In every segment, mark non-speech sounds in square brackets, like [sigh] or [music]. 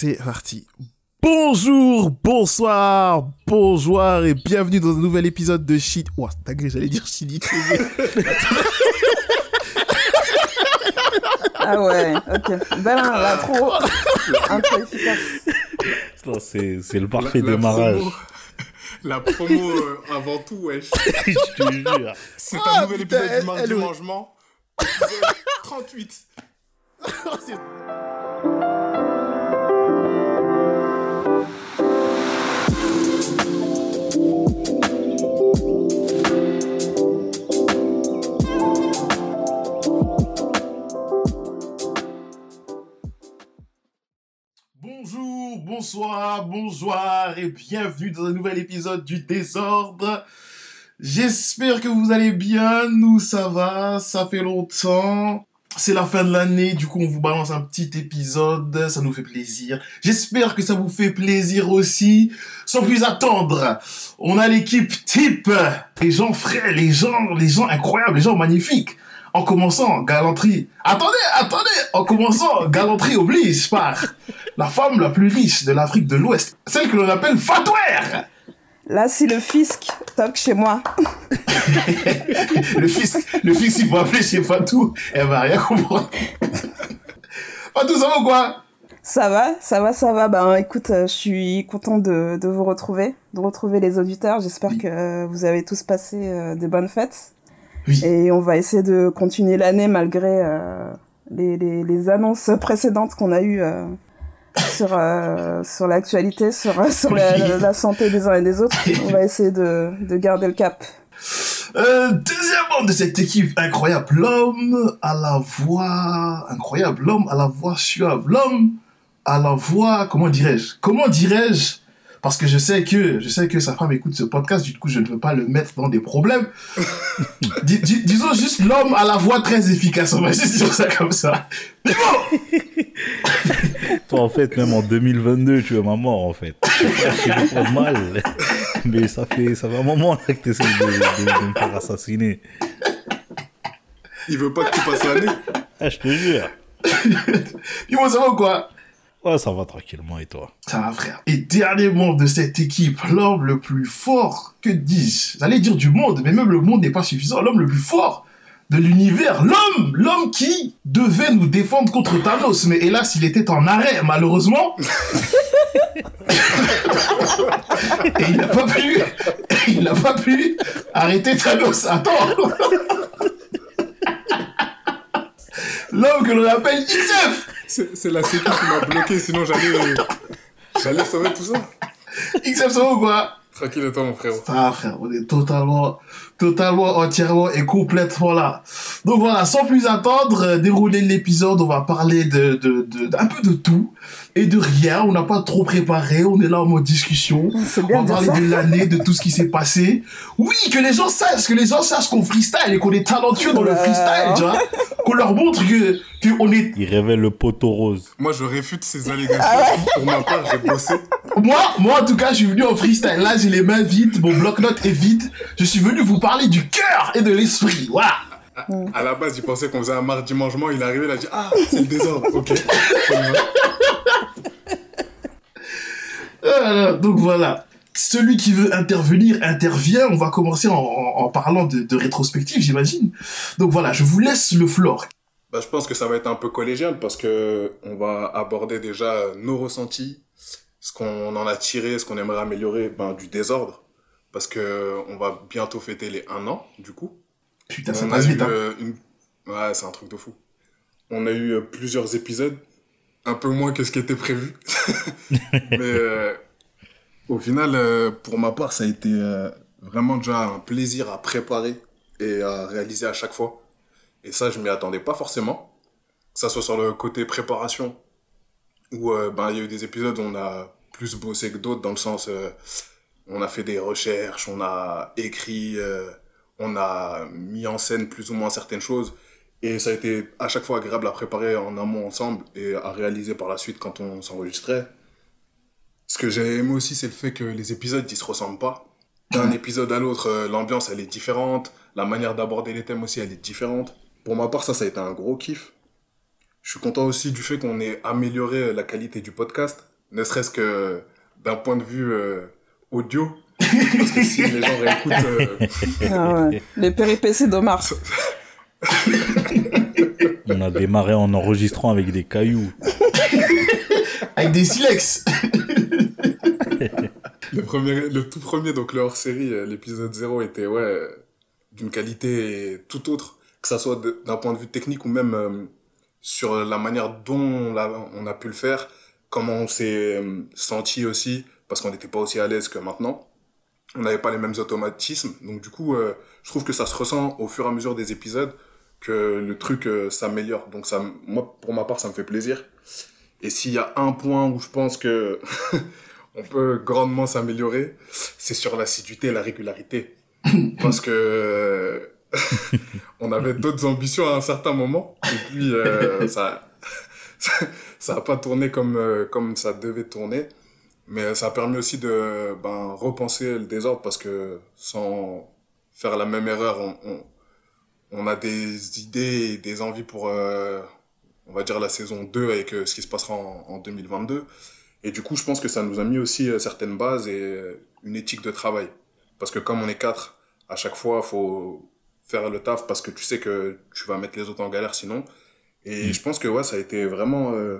c'est parti. Bonjour, bonsoir, bonjour et bienvenue dans un nouvel épisode de Shit. Ouah, t'as gris, j'allais dire Shit [laughs] ah ouais, ok. Ben là, trop. Un peu efficace. C'est, c'est le parfait démarrage. La promo euh, avant tout, wesh. [laughs] Je te jure. C'est un nouvel épisode du Mardi du Mangement. Épisode 38. [laughs] Bonsoir, bonjour et bienvenue dans un nouvel épisode du désordre. J'espère que vous allez bien, nous ça va, ça fait longtemps. C'est la fin de l'année, du coup on vous balance un petit épisode, ça nous fait plaisir. J'espère que ça vous fait plaisir aussi. Sans plus attendre, on a l'équipe type, les gens frais, les gens, les gens incroyables, les gens magnifiques. En commençant, galanterie. Attendez, attendez, en commençant, galanterie oblige par la femme la plus riche de l'Afrique de l'Ouest, celle que l'on appelle Fatouer. Là, si le fisc toque chez moi. [laughs] le fisc, le fisc, il faut appeler chez Fatou, elle va rien comprendre. Fatou, ça va ou quoi? Ça va, ça va, ça va. Ben, écoute, euh, je suis content de, de, vous retrouver, de retrouver les auditeurs. J'espère que vous avez tous passé euh, des bonnes fêtes. Oui. Et on va essayer de continuer l'année malgré euh, les, les, les, annonces précédentes qu'on a eues euh, sur, euh, sur l'actualité, sur, sur la, la, santé des uns et des autres. [laughs] On va essayer de, de garder le cap. Euh, deuxième membre de cette équipe incroyable, l'homme à la voix incroyable, l'homme à la voix suave, l'homme à la voix, comment dirais-je, comment dirais-je, parce que je sais que je sais que sa femme écoute ce podcast, du coup je ne veux pas le mettre dans des problèmes. [laughs] dis, dis, disons juste l'homme à la voix très efficace, on va juste dire ça comme ça. Mais bon [laughs] Toi en fait, même en 2022, tu es ma mort en fait. Je suis pas mal, mais ça fait, ça fait un moment là, que tu essaies de, de, de, me faire assassiner. Il veut pas que tu passes l'année Ah, je te jure. [laughs] Dis-moi ça va ou quoi? Ouais, ça va tranquillement, et toi? Ça va, frère. Et dernier membre de cette équipe, l'homme le plus fort, que dis-je J'allais dire du monde, mais même le monde n'est pas suffisant. L'homme le plus fort de l'univers, l'homme, l'homme qui devait nous défendre contre Thanos, mais hélas, il était en arrêt, malheureusement. [laughs] Et il n'a pas pu, il n'a pas pu arrêter Thanos. Attends. [laughs] L'homme que l'on appelle Isef. C'est la sécu qui m'a bloqué, sinon j'allais, j'allais sauver tout ça. Va ou quoi? Tranquille toi, mon frère. Va, frère. On est totalement, totalement, entièrement et complètement là. Donc voilà, sans plus attendre, euh, dérouler l'épisode, on va parler de, de, de, d'un peu de tout et de rien. On n'a pas trop préparé, on est là en mode discussion. Bien on va parler de l'année, de tout ce qui s'est passé. Oui, que les gens sachent, que les gens sachent qu'on freestyle et qu'on est talentueux dans le freestyle, tu vois. Qu'on leur montre que, que on est, Il révèle le poteau rose. Moi, je réfute ces allégations. Pour ma part, j'ai bossé. moi, moi en tout cas, je suis venu en freestyle. Là, j'ai les mains vides, mon bloc-notes est vide. Je suis venu vous parler du cœur et de l'esprit. Voilà. À la base, il pensait qu'on faisait un mardi mangement. Il est arrivé, il a dit Ah, c'est le désordre. Ok. [laughs] Donc voilà. Celui qui veut intervenir intervient. On va commencer en, en- en parlant de, de rétrospective, j'imagine. Donc voilà, je vous laisse le floor. Bah, je pense que ça va être un peu collégial parce que on va aborder déjà nos ressentis, ce qu'on en a tiré, ce qu'on aimerait améliorer ben, du désordre. Parce que on va bientôt fêter les un an, du coup. Putain, ça passe vite. Hein. euh, une- Ouais, c'est un truc de fou. On a eu euh, plusieurs épisodes, un peu moins que ce qui était prévu. [laughs] Mais euh, au final, euh, pour ma part, ça a été euh, vraiment déjà un plaisir à préparer et à réaliser à chaque fois. Et ça, je m'y attendais pas forcément. Que ça soit sur le côté préparation, où ben, il y a eu des épisodes où on a plus bossé que d'autres, dans le sens, on a fait des recherches, on a écrit, euh, on a mis en scène plus ou moins certaines choses. Et ça a été à chaque fois agréable à préparer en amont ensemble et à réaliser par la suite quand on s'enregistrait. Ce que j'ai aimé aussi, c'est le fait que les épisodes, ils se ressemblent pas. D'un épisode à l'autre, euh, l'ambiance, elle est différente. La manière d'aborder les thèmes aussi, elle est différente. Pour ma part, ça, ça a été un gros kiff. Je suis content aussi du fait qu'on ait amélioré la qualité du podcast. ne serait-ce que d'un point de vue audio. Parce que si les gens réécoutent. Ah ouais. Les péripéties d'Omar. [laughs] On a démarré en enregistrant avec des cailloux. avec des silex. [laughs] le, premier, le tout premier, donc le hors-série, l'épisode 0, était ouais, d'une qualité tout autre, que ça soit d'un point de vue technique ou même euh, sur la manière dont on a, on a pu le faire, comment on s'est euh, senti aussi, parce qu'on n'était pas aussi à l'aise que maintenant. On n'avait pas les mêmes automatismes, donc du coup, euh, je trouve que ça se ressent au fur et à mesure des épisodes que le truc s'améliore. Donc ça, moi, pour ma part, ça me fait plaisir. Et s'il y a un point où je pense que [laughs] on peut grandement s'améliorer, c'est sur l'assiduité et la régularité. [laughs] Parce que [laughs] on avait d'autres ambitions à un certain moment et puis euh, ça ça a pas tourné comme euh, comme ça devait tourner mais ça a permis aussi de ben, repenser le désordre parce que sans faire la même erreur on, on, on a des idées et des envies pour euh, on va dire la saison 2 avec ce qui se passera en, en, 2022 et du coup je pense que ça nous a mis aussi certaines bases et une éthique de travail parce que comme on est quatre à chaque fois faut faire le taf parce que tu sais que tu vas mettre les autres en galère sinon. Et mm. je pense que ouais, ça a été vraiment euh,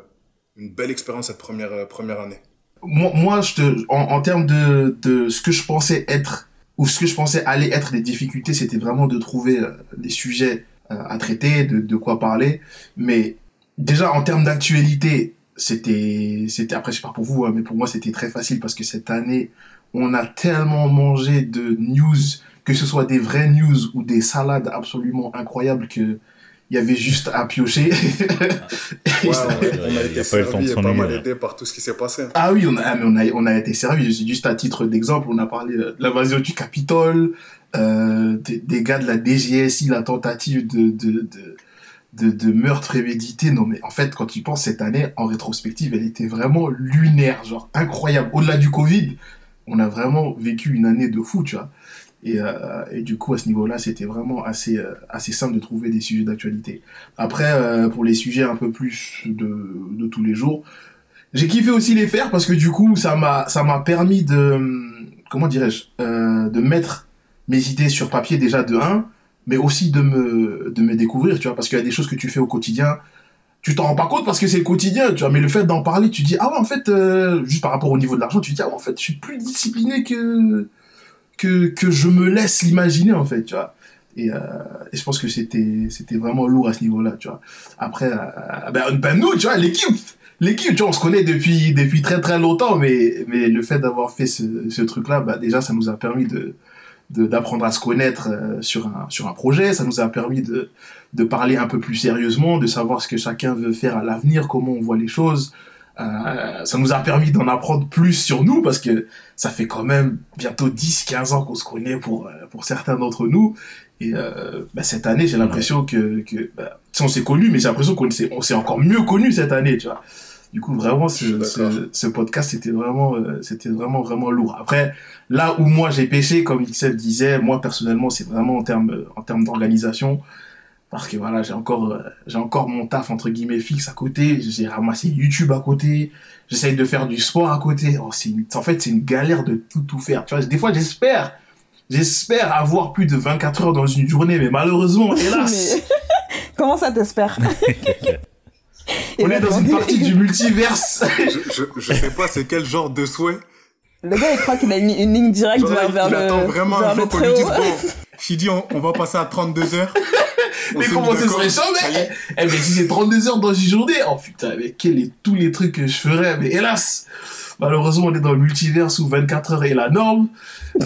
une belle expérience cette première, euh, première année. Moi, moi je te, en, termes de, de ce que je pensais être, ou ce que je pensais aller être des difficultés, c'était vraiment de trouver euh, des sujets à traiter, de, de quoi parler. Mais déjà, en termes d'actualité, c'était, c'était, après, je sais pas pour vous, hein, mais pour moi, c'était très facile parce que cette année, on a tellement mangé de news que ce soit des vraies news ou des salades absolument incroyables que il y avait juste à piocher. on [laughs] a été servi pas mal aidé par tout ce qui s'est passé. Ah oui, on a, on a, on a été servi. Juste à titre d'exemple, on a parlé de l'invasion du Capitole, euh, des, gars de la DGSI, la tentative de, de, de, de, de meurtre prémédité. Non, mais en fait, quand tu penses cette année, en rétrospective, elle était vraiment lunaire, genre incroyable. Au-delà du Covid, on a vraiment vécu une année de fou, tu vois. Et, euh, et, du coup, à ce niveau-là, c'était vraiment assez, euh, assez simple de trouver des sujets d'actualité. Après, euh, pour les sujets un peu plus de, de tous les jours, j'ai kiffé aussi les faire parce que du coup, ça m'a, permis de, comment dirais-je, de mettre mes idées sur papier déjà de 1, mais aussi de me, de me découvrir, tu vois, parce qu'il y a des choses que tu fais au quotidien, tu t'en rends pas compte parce que c'est le quotidien, tu vois, mais le fait d'en parler, tu dis, ah ouais, en fait, juste par rapport au niveau de l'argent, tu dis, ah ouais, en fait, je suis plus discipliné que, que, que je me laisse l'imaginer, en fait, tu vois. Et, euh, je pense que c'était vraiment lourd à ce niveau-là, tu vois. Après, euh, ben, ben, nous, tu vois, l'équipe, l'équipe, tu vois, on se connaît depuis depuis très très longtemps, mais mais le fait d'avoir fait ce, ce truc-là, bah déjà, ça nous a permis de d'apprendre à se connaître euh, sur un sur un projet, ça nous a permis de de parler un peu plus sérieusement, de savoir ce que chacun veut faire à l'avenir, comment on voit les choses, euh, ça nous a permis d'en apprendre plus sur nous parce que ça fait quand même bientôt 10-15 ans qu'on se connaît pour, euh, pour certains d'entre nous. Et euh, bah, cette année, j'ai l'impression que, que bah, on s'est connus, mais j'ai l'impression qu'on s'est, on s'est encore mieux connus cette année, tu vois. Du coup, vraiment, ce, ce, ce, podcast, c'était vraiment, euh, c'était vraiment, vraiment lourd. Après, là où moi j'ai pêché, comme XF disait, moi personnellement, c'est vraiment en termes, en termes d'organisation parce que voilà j'ai encore euh, j'ai encore mon taf entre guillemets fixe à côté. J'ai ramassé YouTube à côté. J'essaye de faire du sport à côté. Oh, c'est en fait c'est une galère de tout tout faire. Tu vois des fois j'espère j'espère avoir plus de 24 heures dans une journée mais malheureusement [laughs] hélas. [laughs] Comment ça t'espère [laughs] on est dans une partie du multiverse. Je, je, je sais pas c'est quel genre de souhait. Le gars, il croit qu'il a une, ligne directe vers, vers il le. Il attend vraiment un jour qu'on lui dise bon, dit on, on va passer à 32 heures mais comment ce serait chaud, mais, eh, mais si c'est 32 heures dans une journée, oh putain, mais quels est tous les trucs que je ferais, mais hélas, malheureusement, on est dans le multivers où 24 heures est la norme.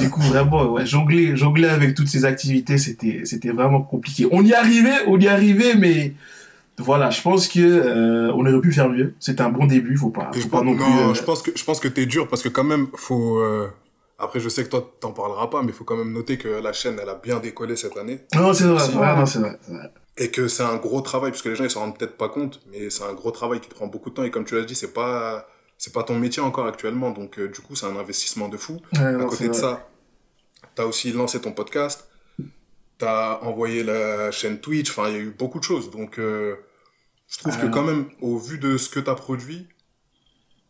Du coup, vraiment, ouais, jongler, jongler avec toutes ces activités, c'était, c'était vraiment compliqué. On y arrivait, on y arrivait, mais voilà, je pense que euh, on aurait pu faire mieux. C'était un bon début, faut pas, faut pas non, plus. Euh, je pense que je pense que t'es dur parce que quand même, faut. Euh, après, je sais que toi, t'en parleras pas, mais il faut quand même noter que la chaîne, elle a bien décollé cette année. Non, c'est vrai, c'est vrai, Et que c'est un gros travail, puisque les gens, ils s'en rendent peut-être pas compte, mais c'est un gros travail qui prend beaucoup de temps. Et comme tu l'as dit, c'est pas, c'est pas ton métier encore actuellement. Donc, euh, du coup, c'est un investissement de fou. à côté de ça, t'as aussi lancé ton podcast. T'as envoyé la chaîne Twitch. Enfin, il y a eu beaucoup de choses. Donc, euh, je trouve que quand même, au vu de ce que t'as produit,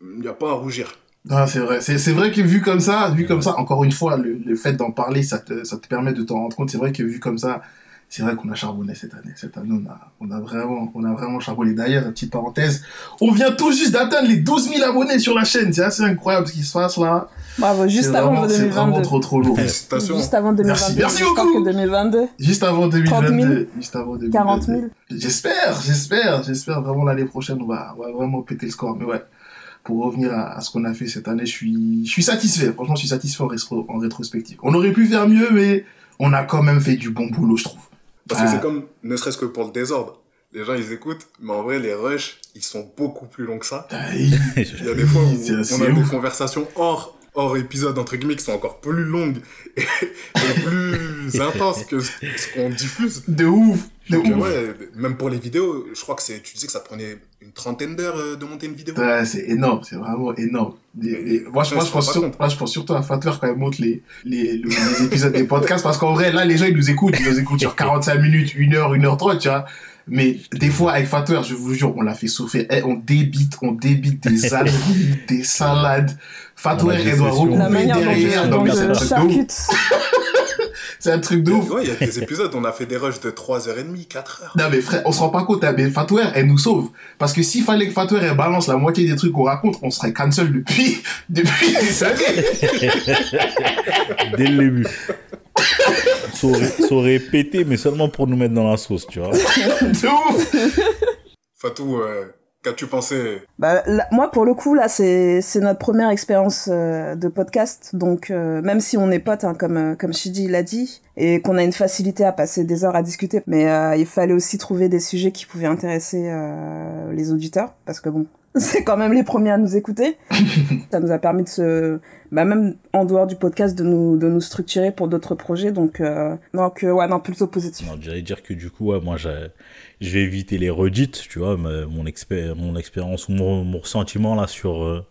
il n'y a pas à rougir. Ah, c'est vrai. C'est, c'est vrai que vu comme ça, vu comme ça, encore une fois, le, le fait d'en parler, ça te, ça te permet de t'en rendre compte. C'est vrai que vu comme ça, c'est vrai qu'on a charbonné cette année. Cette année, on a, on a vraiment, on a vraiment charbonné. D'ailleurs, petite parenthèse, on vient tout juste d'atteindre les 12 000 abonnés sur la chaîne. C'est assez incroyable ce qui se passe là. Bravo, juste C'est avant vraiment- C'est 2022. vraiment trop trop lourd. Félicitations. Juste avant 2022. Merci, merci beaucoup. que 2022, Juste avant 30 000, 2022. Juste avant 2022. 40 000. J'espère, j'espère, j'espère vraiment l'année prochaine, on va, on va vraiment péter le score. Mais ouais, pour revenir à, à ce qu'on a fait cette année, je suis, je suis satisfait. Franchement, je suis satisfait en, rétro- en rétrospective. On aurait pu faire mieux, mais on a quand même fait du bon boulot, je trouve. Parce que Ah. c'est comme, ne serait-ce que pour le désordre. Les gens, ils écoutent, mais en vrai, les rushs, ils sont beaucoup plus longs que ça. Aïe. [laughs] Il y a des fois où [laughs] on a des conversations hors, hors épisode, entre guillemets, qui sont encore plus longues [laughs] et, et plus intenses que ce qu'on diffuse. De ouf, de Donc, ouf. ouais, même pour les vidéos, je crois que c'est, tu disais que ça prenait une trentaine d'heures euh, de monter une vidéo. Ouais, c'est énorme, c'est vraiment énorme. Et- et moi, je, moi, je pense sur- moi, je surtout à Fatwer quand il monte les, les, le- les épisodes des podcasts, parce qu'en vrai, là, les gens, ils nous écoutent, ils nous écoutent sur 45 minutes, 1 heure, 1 heure 30, tu vois. Mais des fois, avec Fatwer, je vous jure, on l'a fait souffrir. Eh, on débite, on débite des [laughs] aleries, des salades. Fatwer, elle doit recouper La manière dont derrière. mais c'est C'est un truc de ouf. Ouais, il y a des épisodes, on a fait des rushs de 3h30, 4h. Non mais frère, on se rend pas compte, hein, mais Fatwer, elle nous sauve. Parce que s'il fallait que Fatwer, elle balance la moitié des trucs qu'on raconte, on serait cancel depuis, [laughs] depuis des années. [laughs] Dès le début. Ça aurait, ça aurait pété, mais seulement pour nous mettre dans la sauce, tu vois. [laughs] De ouf. Fatou, euh, qu'as-tu pensé? Bah, là, moi, pour le coup, là, c'est notre première expérience euh, de podcast. Donc, euh, même si on est potes, hein, comme, euh, comme Shidi l'a dit, et qu'on a une facilité à passer des heures à discuter, mais euh, il fallait aussi trouver des sujets qui pouvaient intéresser euh, les auditeurs, parce que bon, [laughs] c'est quand même les premiers à nous écouter. [laughs] Ça nous a permis de se... Bah, même en dehors du podcast, de nous, de nous structurer pour d'autres projets. Donc, euh, donc euh, ouais, non, plutôt positif. Non, j'allais dire que du coup, ouais, moi, j'ai- je vais éviter les redites, tu vois, mais mon, expé- mon expérience ou mon, mon ressentiment là sur, euh,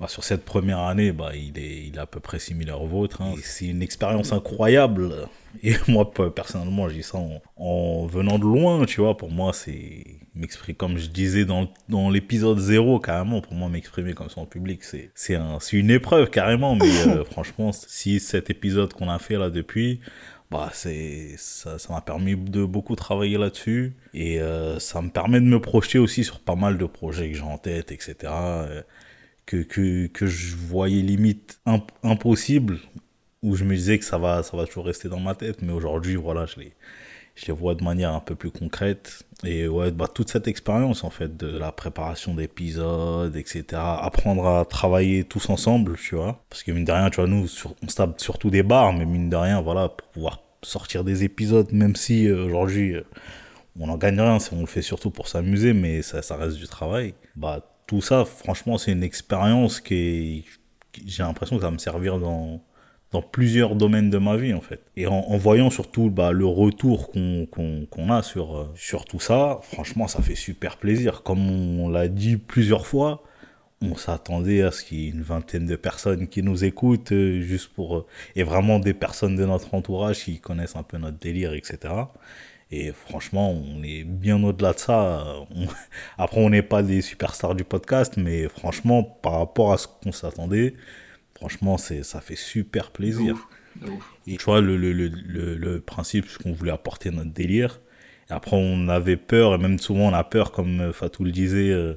bah, sur cette première année, bah, il, est, il est à peu près similaire au vôtre. hein. C'est une expérience incroyable. Et [laughs] moi, pe- personnellement, dis ça en, en venant de loin, tu vois, pour moi, c'est m'exprimer, comme je disais dans, dans l'épisode 0, carrément, pour moi, m'exprimer comme ça en public, c'est c'est un, c'est une épreuve, carrément, mais euh, [laughs] franchement, si cet épisode qu'on a fait là depuis, bah c'est ça ça m'a permis de beaucoup travailler là-dessus et euh, ça me permet de me projeter aussi sur pas mal de projets que j'ai en tête etc que, que que je voyais limite imp- impossible où je me disais que ça va ça va toujours rester dans ma tête. Mais aujourd'hui voilà je les je vois de manière un peu plus concrète. Et ouais bah toute cette expérience en fait de la préparation d'épisodes etc apprendre à travailler tous ensemble tu vois. Parce que mine de rien tu vois nous on se tape surtout des bars mais mine de rien voilà pour pouvoir sortir des épisodes même si euh, aujourd'hui euh, on en gagne rien on le fait surtout pour s'amuser mais ça, ça reste du travail bah tout ça franchement c'est une expérience qui j'ai l'impression que ça va me servir dans dans plusieurs domaines de ma vie en fait. Et en, voyant surtout bah, le retour qu'on a sur, euh, sur tout ça, franchement ça fait super plaisir. Comme on l'a dit plusieurs fois, on s'attendait à ce qu'il y ait une vingtaine de personnes qui nous écoutent euh, juste pour... euh, et vraiment des personnes de notre entourage qui connaissent un peu notre délire, etc. Et franchement, on est bien au-delà de ça. On- [laughs] Après, on n'est pas des superstars du podcast, mais franchement, par rapport à ce qu'on s'attendait, franchement, c'est, ça fait super plaisir. Ouf. Et tu vois, le, le, le, le, principe, c'est qu'on voulait apporter notre délire. Et après, on avait peur, et même souvent, on a peur, comme Fatou le disait, euh,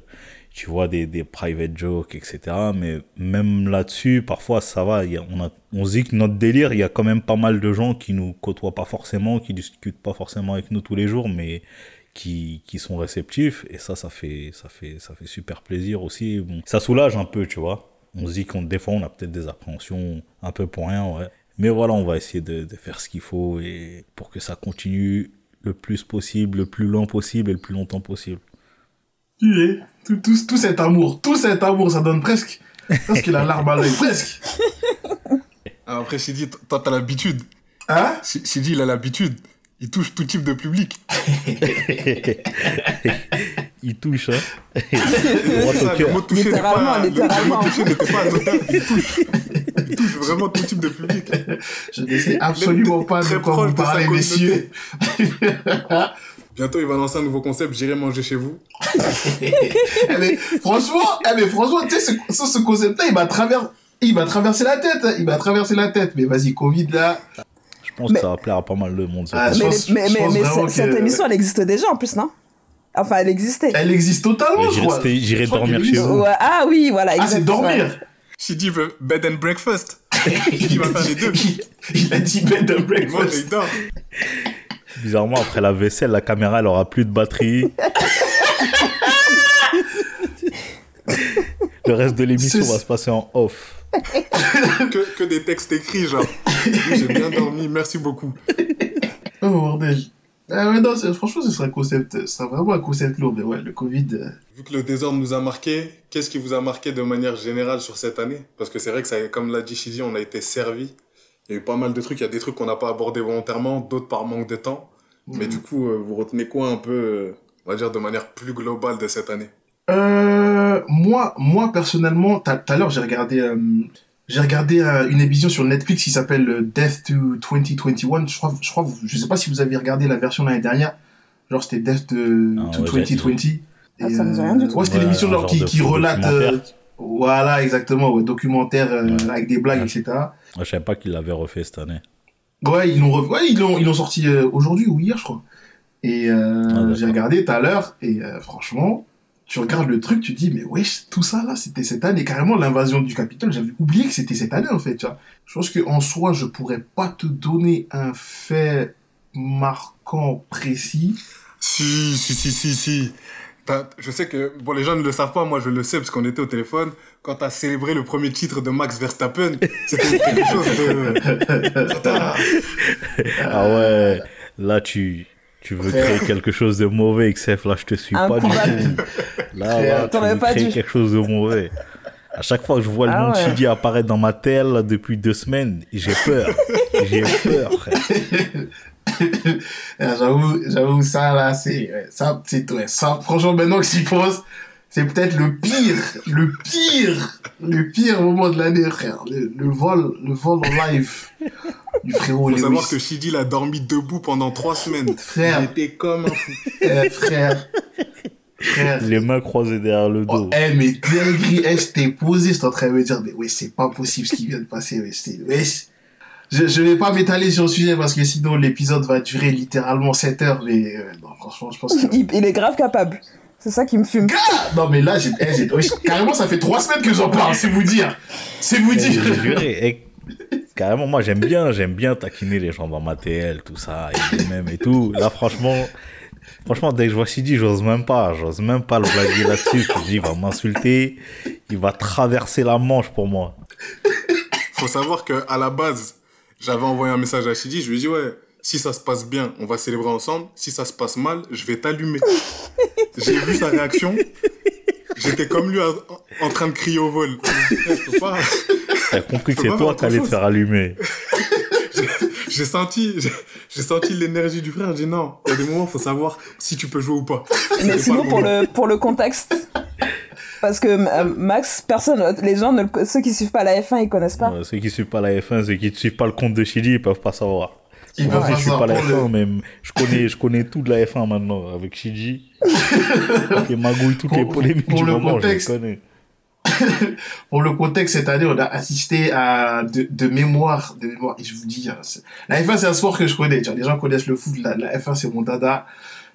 tu vois, des, des private jokes, etc. Mais même là-dessus, parfois, ça va. on, on se dit que notre délire, il y a quand même pas mal de gens qui nous côtoient pas forcément, qui discutent pas forcément avec nous tous les jours, mais qui, qui sont réceptifs. Et ça, ça fait, ça fait, ça fait super plaisir aussi. Ça soulage un peu, tu vois. On se dit qu'on des fois, on a peut-être des appréhensions un peu pour rien, ouais. Mais voilà, on va essayer de, de faire ce qu'il faut et pour que ça continue le plus possible, le plus lent possible et le plus longtemps possible. Purée. Tout, tout, tout cet amour, tout cet amour, ça donne presque, presque la [laughs] larme à l'œil, presque. Ah, Après, Sidi, t- toi, t'as l'habitude. Hein? Si- Sidi, il a l'habitude. Il touche tout type de public. [laughs] Il touche, hein. C'est Droit ça, au le cœur. mot toucher n'est Littéralement, pas, le- le littéralement. mot toucher n'était pas. Il touche. Il touche vraiment tout type de public. Je ne sais absolument pas de quoi vous parlez, messieurs. [laughs] Bientôt, il va lancer un nouveau concept, j'irai manger chez vous. [laughs] Mais, franchement, mais franchement, tu sais, ce, ce, concept-là, il m'a travers... il m'a traversé la tête. hein. Il m'a traversé la tête. Mais vas-y, Covid, là. Je pense Mais- que ça va plaire à pas mal de monde. Ah, mais pense- mais, cette- émission, elle existe déjà en plus, non? Enfin, elle existait. Elle existe totalement, je J'irai crois. j'irai dormir chez vous. Ouais, ah oui, voilà. Ah, c'est dormir. Shidi veut bed and breakfast. [laughs] Il va faire les deux? Il a dit bed and breakfast. dort. Bizarrement, après la vaisselle, la caméra, elle aura plus de batterie. Le reste de l'émission va se passer en off. [laughs] Que, que des textes écrits, genre. J'ai bien dormi, merci beaucoup. Oh, bordel. Ah ouais, non, franchement, ce serait un concept, ce serait vraiment un concept lourd, mais ouais, le Covid, euh, Vu que le désordre nous a marqué, qu'est-ce qui vous a marqué de manière générale sur cette année? Parce que c'est vrai que, ça, comme l'a dit Shidi, on a été servi. Il y a eu pas mal de trucs. Il y a des trucs qu'on n'a pas abordés volontairement, d'autres par manque de temps. Mais Mhm. du coup, euh, vous retenez quoi un peu, euh, on va dire, de manière plus globale de cette année? Euh, moi, moi personnellement, tout à l'heure j'ai regardé, euh, j'ai regardé euh, une émission sur Netflix qui s'appelle euh, Death to 2021. Je crois, je crois, je sais pas si vous avez regardé la version l'année dernière. Genre c'était Death to, Ah, to ouais, 2020. Ah, Et, ça me euh, rien du tout. Ouais, c'était l'émission un genre genre qui, relate, euh, voilà, exactement, ouais, documentaire euh, Ouais. avec des blagues, Ouais. etc. Je savais pas qu'il l'avait refait cette année. Ouais, ils l'ont, re- ouais, ils l'ont, ils l'ont sorti euh, aujourd'hui ou hier, je crois. Et euh, Ah, j'ai regardé tout à l'heure, et euh, franchement, tu regardes le truc, tu te dis, mais wesh, tout ça là, c'était cette année. Carrément, l'invasion du Capitole, j'avais oublié que c'était cette année, en fait, tu vois. Je pense qu'en soi, je pourrais pas te donner un fait marquant précis. Si, si, si, si, si. Je sais que, bon, les gens ne le savent pas, moi je le sais parce qu'on était au téléphone. Quand t'as célébré le premier titre de Max Verstappen, c'était [laughs] quelque chose de. [laughs] Ah ouais, là, tu, tu veux Frère. créer quelque chose de mauvais, XF. Là, je te suis pas du tout. Là, tu veux pas créer dû. quelque chose de mauvais. À chaque fois que je vois le nom de ouais. Chidi apparaître dans ma tête depuis deux semaines, j'ai peur. [laughs] j'ai peur, frère. [laughs] J'avoue, j'avoue, ça là, c'est, ouais, ça, c'est, ouais, ça, franchement, maintenant que j'y pense, c'est peut-être le pire, le pire, le pire moment de l'année, frère. Le, le vol, le vol en live du frérot Faut Lewis. savoir que Shidi l'a dormi debout pendant trois semaines. Frère. Il était comme un fou. [laughs] Eh, frère, frère. Les mains croisées derrière le Oh, dos. eh, mais dinguerie, eh, j'étais posé, j'étais en train de me dire, mais ouais, c'est pas possible ce qui vient de passer, c'est, ouais, c'est- je, je vais pas m'étaler sur le sujet parce que sinon l'épisode va durer littéralement 7 heures, mais, euh, non, franchement, je pense que... Il, il est grave capable. C'est ça qui me fume. Non, mais là, j'ai, eh, carrément, ça fait 3 semaines que j'en parle, c'est vous dire. C'est vous Eh, dire. eh, carrément, moi j'aime bien, j'aime bien taquiner les gens dans ma TL, tout ça, et les mêmes et tout. Là, franchement, franchement, dès que je vois Sidi, j'ose même pas, j'ose même pas le blaguer là-dessus. Je me dis, il va m'insulter, il va traverser la Manche pour moi. Faut savoir que à la base, j'avais envoyé un message à Shidi, je lui ai dit ouais, si ça se passe bien, on va célébrer ensemble. Si ça se passe mal, je vais t'allumer. [laughs] J'ai vu sa réaction. J'étais comme lui en, en train de crier au vol. T'as compris que c'est toi qui allais te faire allumer. [laughs] J'ai senti, j'ai- senti l'énergie du frère. J'ai dit non, il y a des moments, faut savoir si tu peux jouer ou pas. Mais sinon, pas pour le, pour le contexte. Parce que euh, Max, personne, les gens, ne ceux qui suivent pas la F1, ils connaissent pas. Ceux qui suivent pas la F1, ceux qui ne suivent pas le compte de Chili, ils peuvent pas savoir. Ils peuvent je pas suis pas savoir la pour le- F1, mais je connais, je connais tout de la F1 maintenant avec Shiji. Toutes [laughs] les magouilles, toutes Pour- les polémiques pour du le moment, contexte. je les connais. [laughs] Pour le contexte, cette année, on a assisté à de, mémoire, de mémoire, et je vous dis, hein, la F1, c'est un sport que je connais, les gens connaissent le foot, la, la F1, c'est mon dada.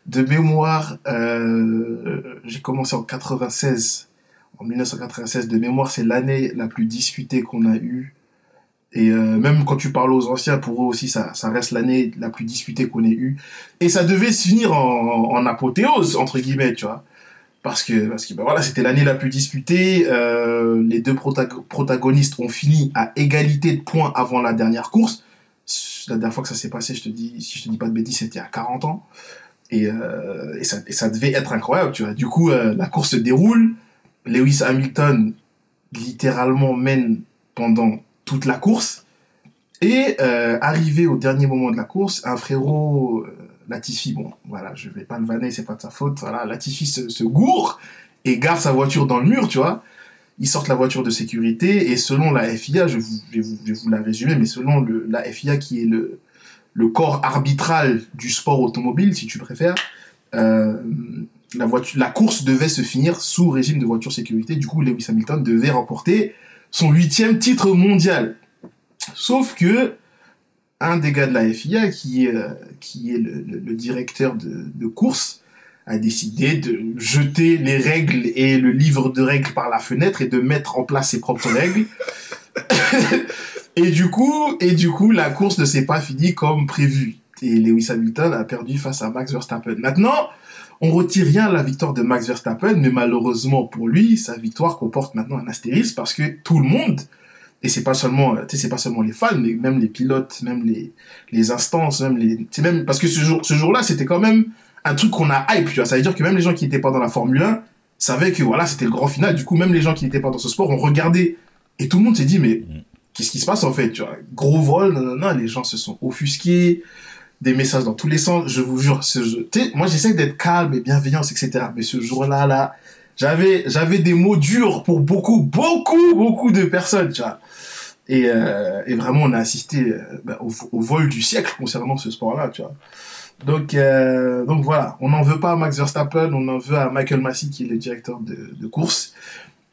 De mémoire, euh, j'ai commencé en 96, en 1996, de mémoire, c'est l'année la plus disputée qu'on a eue. Et euh, même quand tu parles aux anciens, pour eux aussi, ça, ça reste l'année la plus disputée qu'on ait eue. Et ça devait se finir en, en apothéose, entre guillemets, tu vois parce que parce que ben voilà c'était l'année la plus disputée euh, les deux protago- protagonistes ont fini à égalité de points avant la dernière course. La dernière fois que ça s'est passé je te dis si je te dis pas de bêtises c'était à 40 ans. Et, euh, et, ça, ça devait être incroyable tu vois. Du coup euh, la course se déroule. Lewis Hamilton littéralement mène pendant toute la course. Et arrivé au dernier moment de la course un frérot Latifi, bon, voilà, je vais pas le vanner, c'est pas de sa faute. Voilà, Latifi se, gourre et gare sa voiture dans le mur, tu vois. Ils sortent la voiture de sécurité et selon la FIA, je, vous, vous, la résumer, mais selon la FIA qui est le, corps arbitral du sport automobile, si tu préfères, la, voiture, la course devait se finir sous régime de voiture sécurité. Du coup, Lewis Hamilton devait remporter son huitième titre mondial. Sauf que un des gars de la FIA, qui est, qui est le, directeur de, de, course, a décidé de jeter les règles et le livre de règles par la fenêtre et de mettre en place ses propres règles. [laughs] et du coup, et du coup, la course ne s'est pas finie comme prévu. Et Lewis Hamilton a perdu face à Max Verstappen. Maintenant, on retire rien à la victoire de Max Verstappen, mais malheureusement pour lui, sa victoire comporte maintenant un astérisque parce que tout le monde, et c'est pas seulement, tu sais, c'est pas seulement les fans, mais même les pilotes, même les, les instances, même les, c'est même, parce que ce jour, ce jour-là, c'était quand même un truc qu'on a hype, tu vois. Ça veut dire que même les gens qui n'étaient pas dans la Formule 1 savaient que voilà, c'était le grand final. Du coup, même les gens qui n'étaient pas dans ce sport ont regardé. Et tout le monde s'est dit, mais mm. qu'est-ce qui se passe en fait, tu vois? Gros vol, non, non, non, les gens se sont offusqués des messages dans tous les sens. Je vous jure, ce jeu, moi j'essaie d'être calme et bienveillant, etc. Mais ce jour-là, là, j'avais, j'avais des mots durs pour beaucoup, beaucoup, beaucoup de personnes, tu vois. Et, euh, et vraiment, on a assisté euh, bah, au, vol du siècle concernant ce sport-là, tu vois. Donc, euh, donc voilà, on n'en veut pas à Max Verstappen, on en veut à Michael Massey qui est le directeur de, de course.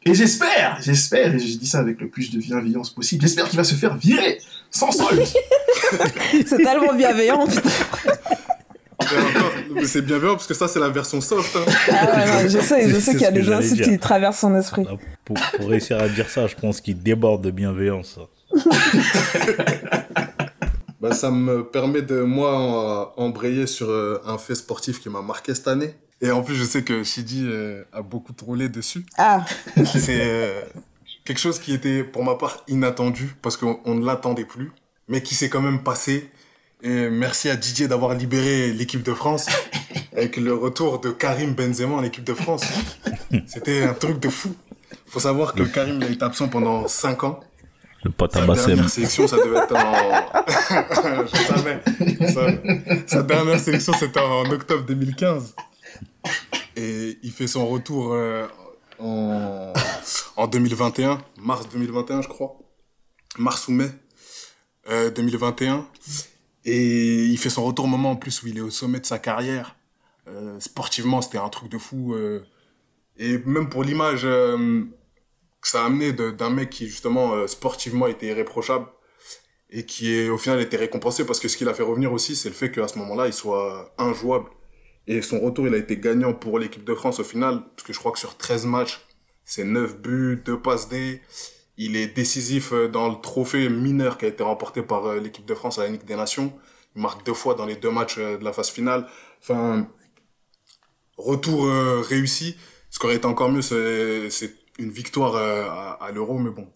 Et j'espère, j'espère, et je dis ça avec le plus de bienveillance possible, j'espère qu'il va se faire virer sans solde. [laughs] c'est tellement bienveillant, c'est bienveillant parce que ça, c'est la version soft. Hein. Ah je sais, je sais qu'il y a des insultes qui traversent son esprit. Ah, pour, réussir à dire ça, je pense qu'il déborde de bienveillance. [laughs] bah, ça me permet de, moi, embrayer sur euh, un fait sportif qui m'a marqué cette année. Et en plus, je sais que Shidi euh, a beaucoup trollé dessus. Ah [laughs] C'est euh, quelque chose qui était, pour ma part, inattendu, parce qu'on ne l'attendait plus, mais qui s'est quand même passé. Et merci à Didier d'avoir libéré l'équipe de France [laughs] avec le retour de Karim Benzema en équipe de France. C'était un truc de fou. Il faut savoir que Karim a été absent pendant 5 ans. Le pote à Sa dernière sélection, ça devait être en... [laughs] je savais. Sa dernière sélection, c'était en octobre 2015. Et il fait son retour euh, en, en 2021, mars 2021, je crois. Mars ou mai 2021. Euh, Et il fait son retour au moment en plus où il est au sommet de sa carrière. Euh, sportivement, c'était un truc de fou. et même pour l'image que ça a amené d'un mec qui, justement, sportivement était irréprochable et qui, est, au final, était récompensé parce que ce qui l'a fait revenir aussi, c'est le fait qu'à ce moment-là, il soit injouable et son retour, il a été gagnant pour l'équipe de France au final, parce que je crois que sur 13 matchs, c'est 9 buts, 2 passes D. Il est décisif euh, dans le trophée mineur qui a été remporté par euh, l'équipe de France à la Ligue des Nations. Il marque deux fois dans les deux matchs euh, de la phase finale. Enfin, retour réussi. Ce qui aurait été encore mieux, c'est une victoire à, l'Euro, mais bon.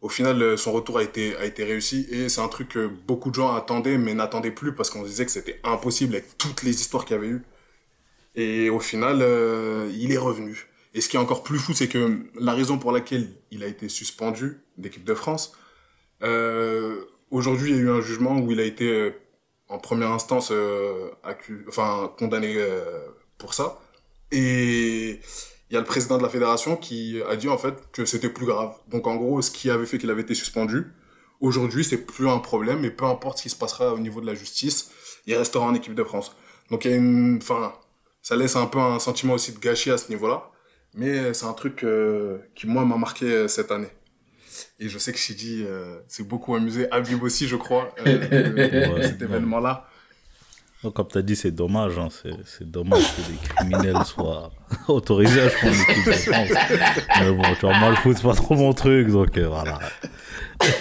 Au final, son retour a été, réussi et c'est un truc que beaucoup de gens attendaient mais n'attendaient plus parce qu'on disait que c'était impossible avec toutes les histoires qu'il y avait eu. Et au final, il est revenu. Et ce qui est encore plus fou, c'est que la raison pour laquelle il a été suspendu d'équipe de France, euh, aujourd'hui, il y a eu un jugement où il a été euh, en première instance euh, enfin condamné euh, pour ça. Et il y a le président de la fédération qui a dit en fait que c'était plus grave. Donc en gros, ce qui avait fait qu'il avait été suspendu, aujourd'hui, c'est plus un problème. Et peu importe ce qui se passera au niveau de la justice, il restera en équipe de France. Donc enfin ça laisse un peu un sentiment aussi de gâchis à ce niveau-là. Mais c'est un truc euh, qui, moi, m'a marqué euh, cette année. Et je sais que Shidi euh, s'est beaucoup amusé. Habib aussi, je crois, euh, cet événement-là. Comme tu as dit, c'est dommage. Hein. C'est dommage que des criminels soient [laughs] autorisés à jouer en équipe de France. Mais bon, tu vois, moi, le foot, c'est pas trop mon truc. Donc voilà.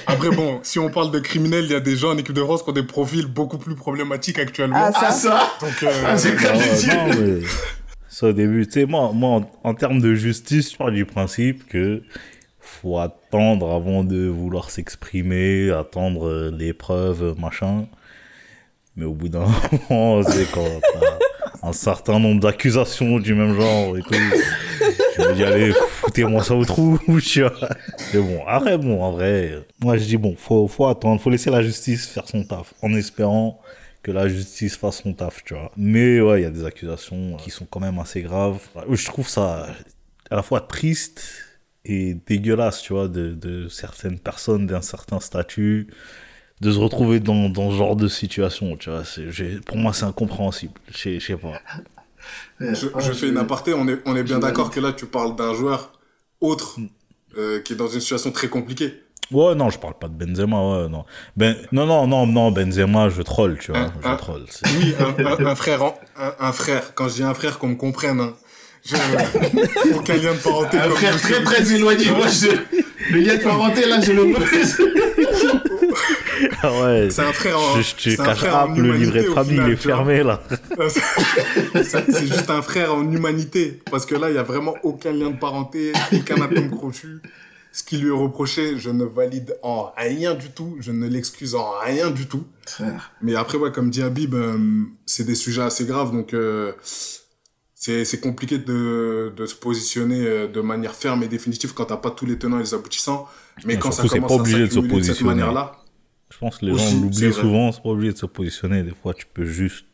Après, bon, si on parle de criminels, il y a des gens en équipe de France qui ont des profils beaucoup plus problématiques actuellement. Ah, ça, ah, ça Donc, euh, ah, c'est Ça, au début, tu sais, moi, moi en, termes de justice, je pars du principe que faut attendre avant de vouloir s'exprimer, attendre euh, les preuves, machin. Mais au bout d'un [laughs] moment, c'est quand un certain nombre d'accusations du même genre et tout. Je me dis, allez, foutez-moi ça au trou, [laughs] tu vois. Mais bon, après, bon, en vrai, moi je dis, bon, faut, faut attendre, faut laisser la justice faire son taf, en espérant que la justice fasse son taf, tu vois. Mais ouais, il y a des accusations qui sont quand même assez graves. Je trouve ça à la fois triste et dégueulasse, tu vois, de, de certaines personnes d'un certain statut de se retrouver dans, dans ce genre de situation, tu vois. Pour moi, c'est incompréhensible. Je sais pas. Je, fais une aparté, on est, on est bien d'accord que là, tu parles d'un joueur autre mm. euh, qui est dans une situation très compliquée. Ouais, non, je parle pas de Benzema, ouais, non. Ben, non, non, non, non, Benzema, je troll, tu vois, je troll. Oui, un, frère, un, frère, quand je dis un frère, qu'on me comprenne, hein. Je, aucun lien de parenté. Un frère très très éloigné, moi, je, le lien de parenté, là, je le ah ouais. C'est un frère en. Je, tu caches le livret de famille, il est fermé là. c'est juste un frère en humanité. Parce que là, il n'y a vraiment aucun lien de parenté, aucun atome crochu. Ce qui lui est reproché, je ne valide en rien du tout. Je ne l'excuse en rien du tout. Mais après, ouais, comme dit Habib, euh, c'est des sujets assez graves. Donc, euh, c'est compliqué de, de se positionner euh, de manière ferme et définitive quand t'as pas tous les tenants et les aboutissants. Mais quand ça commence pas obligé à de, de cette manière-là, je pense que les gens l'oublient souvent, c'est pas obligé de se positionner. Des fois, tu peux juste,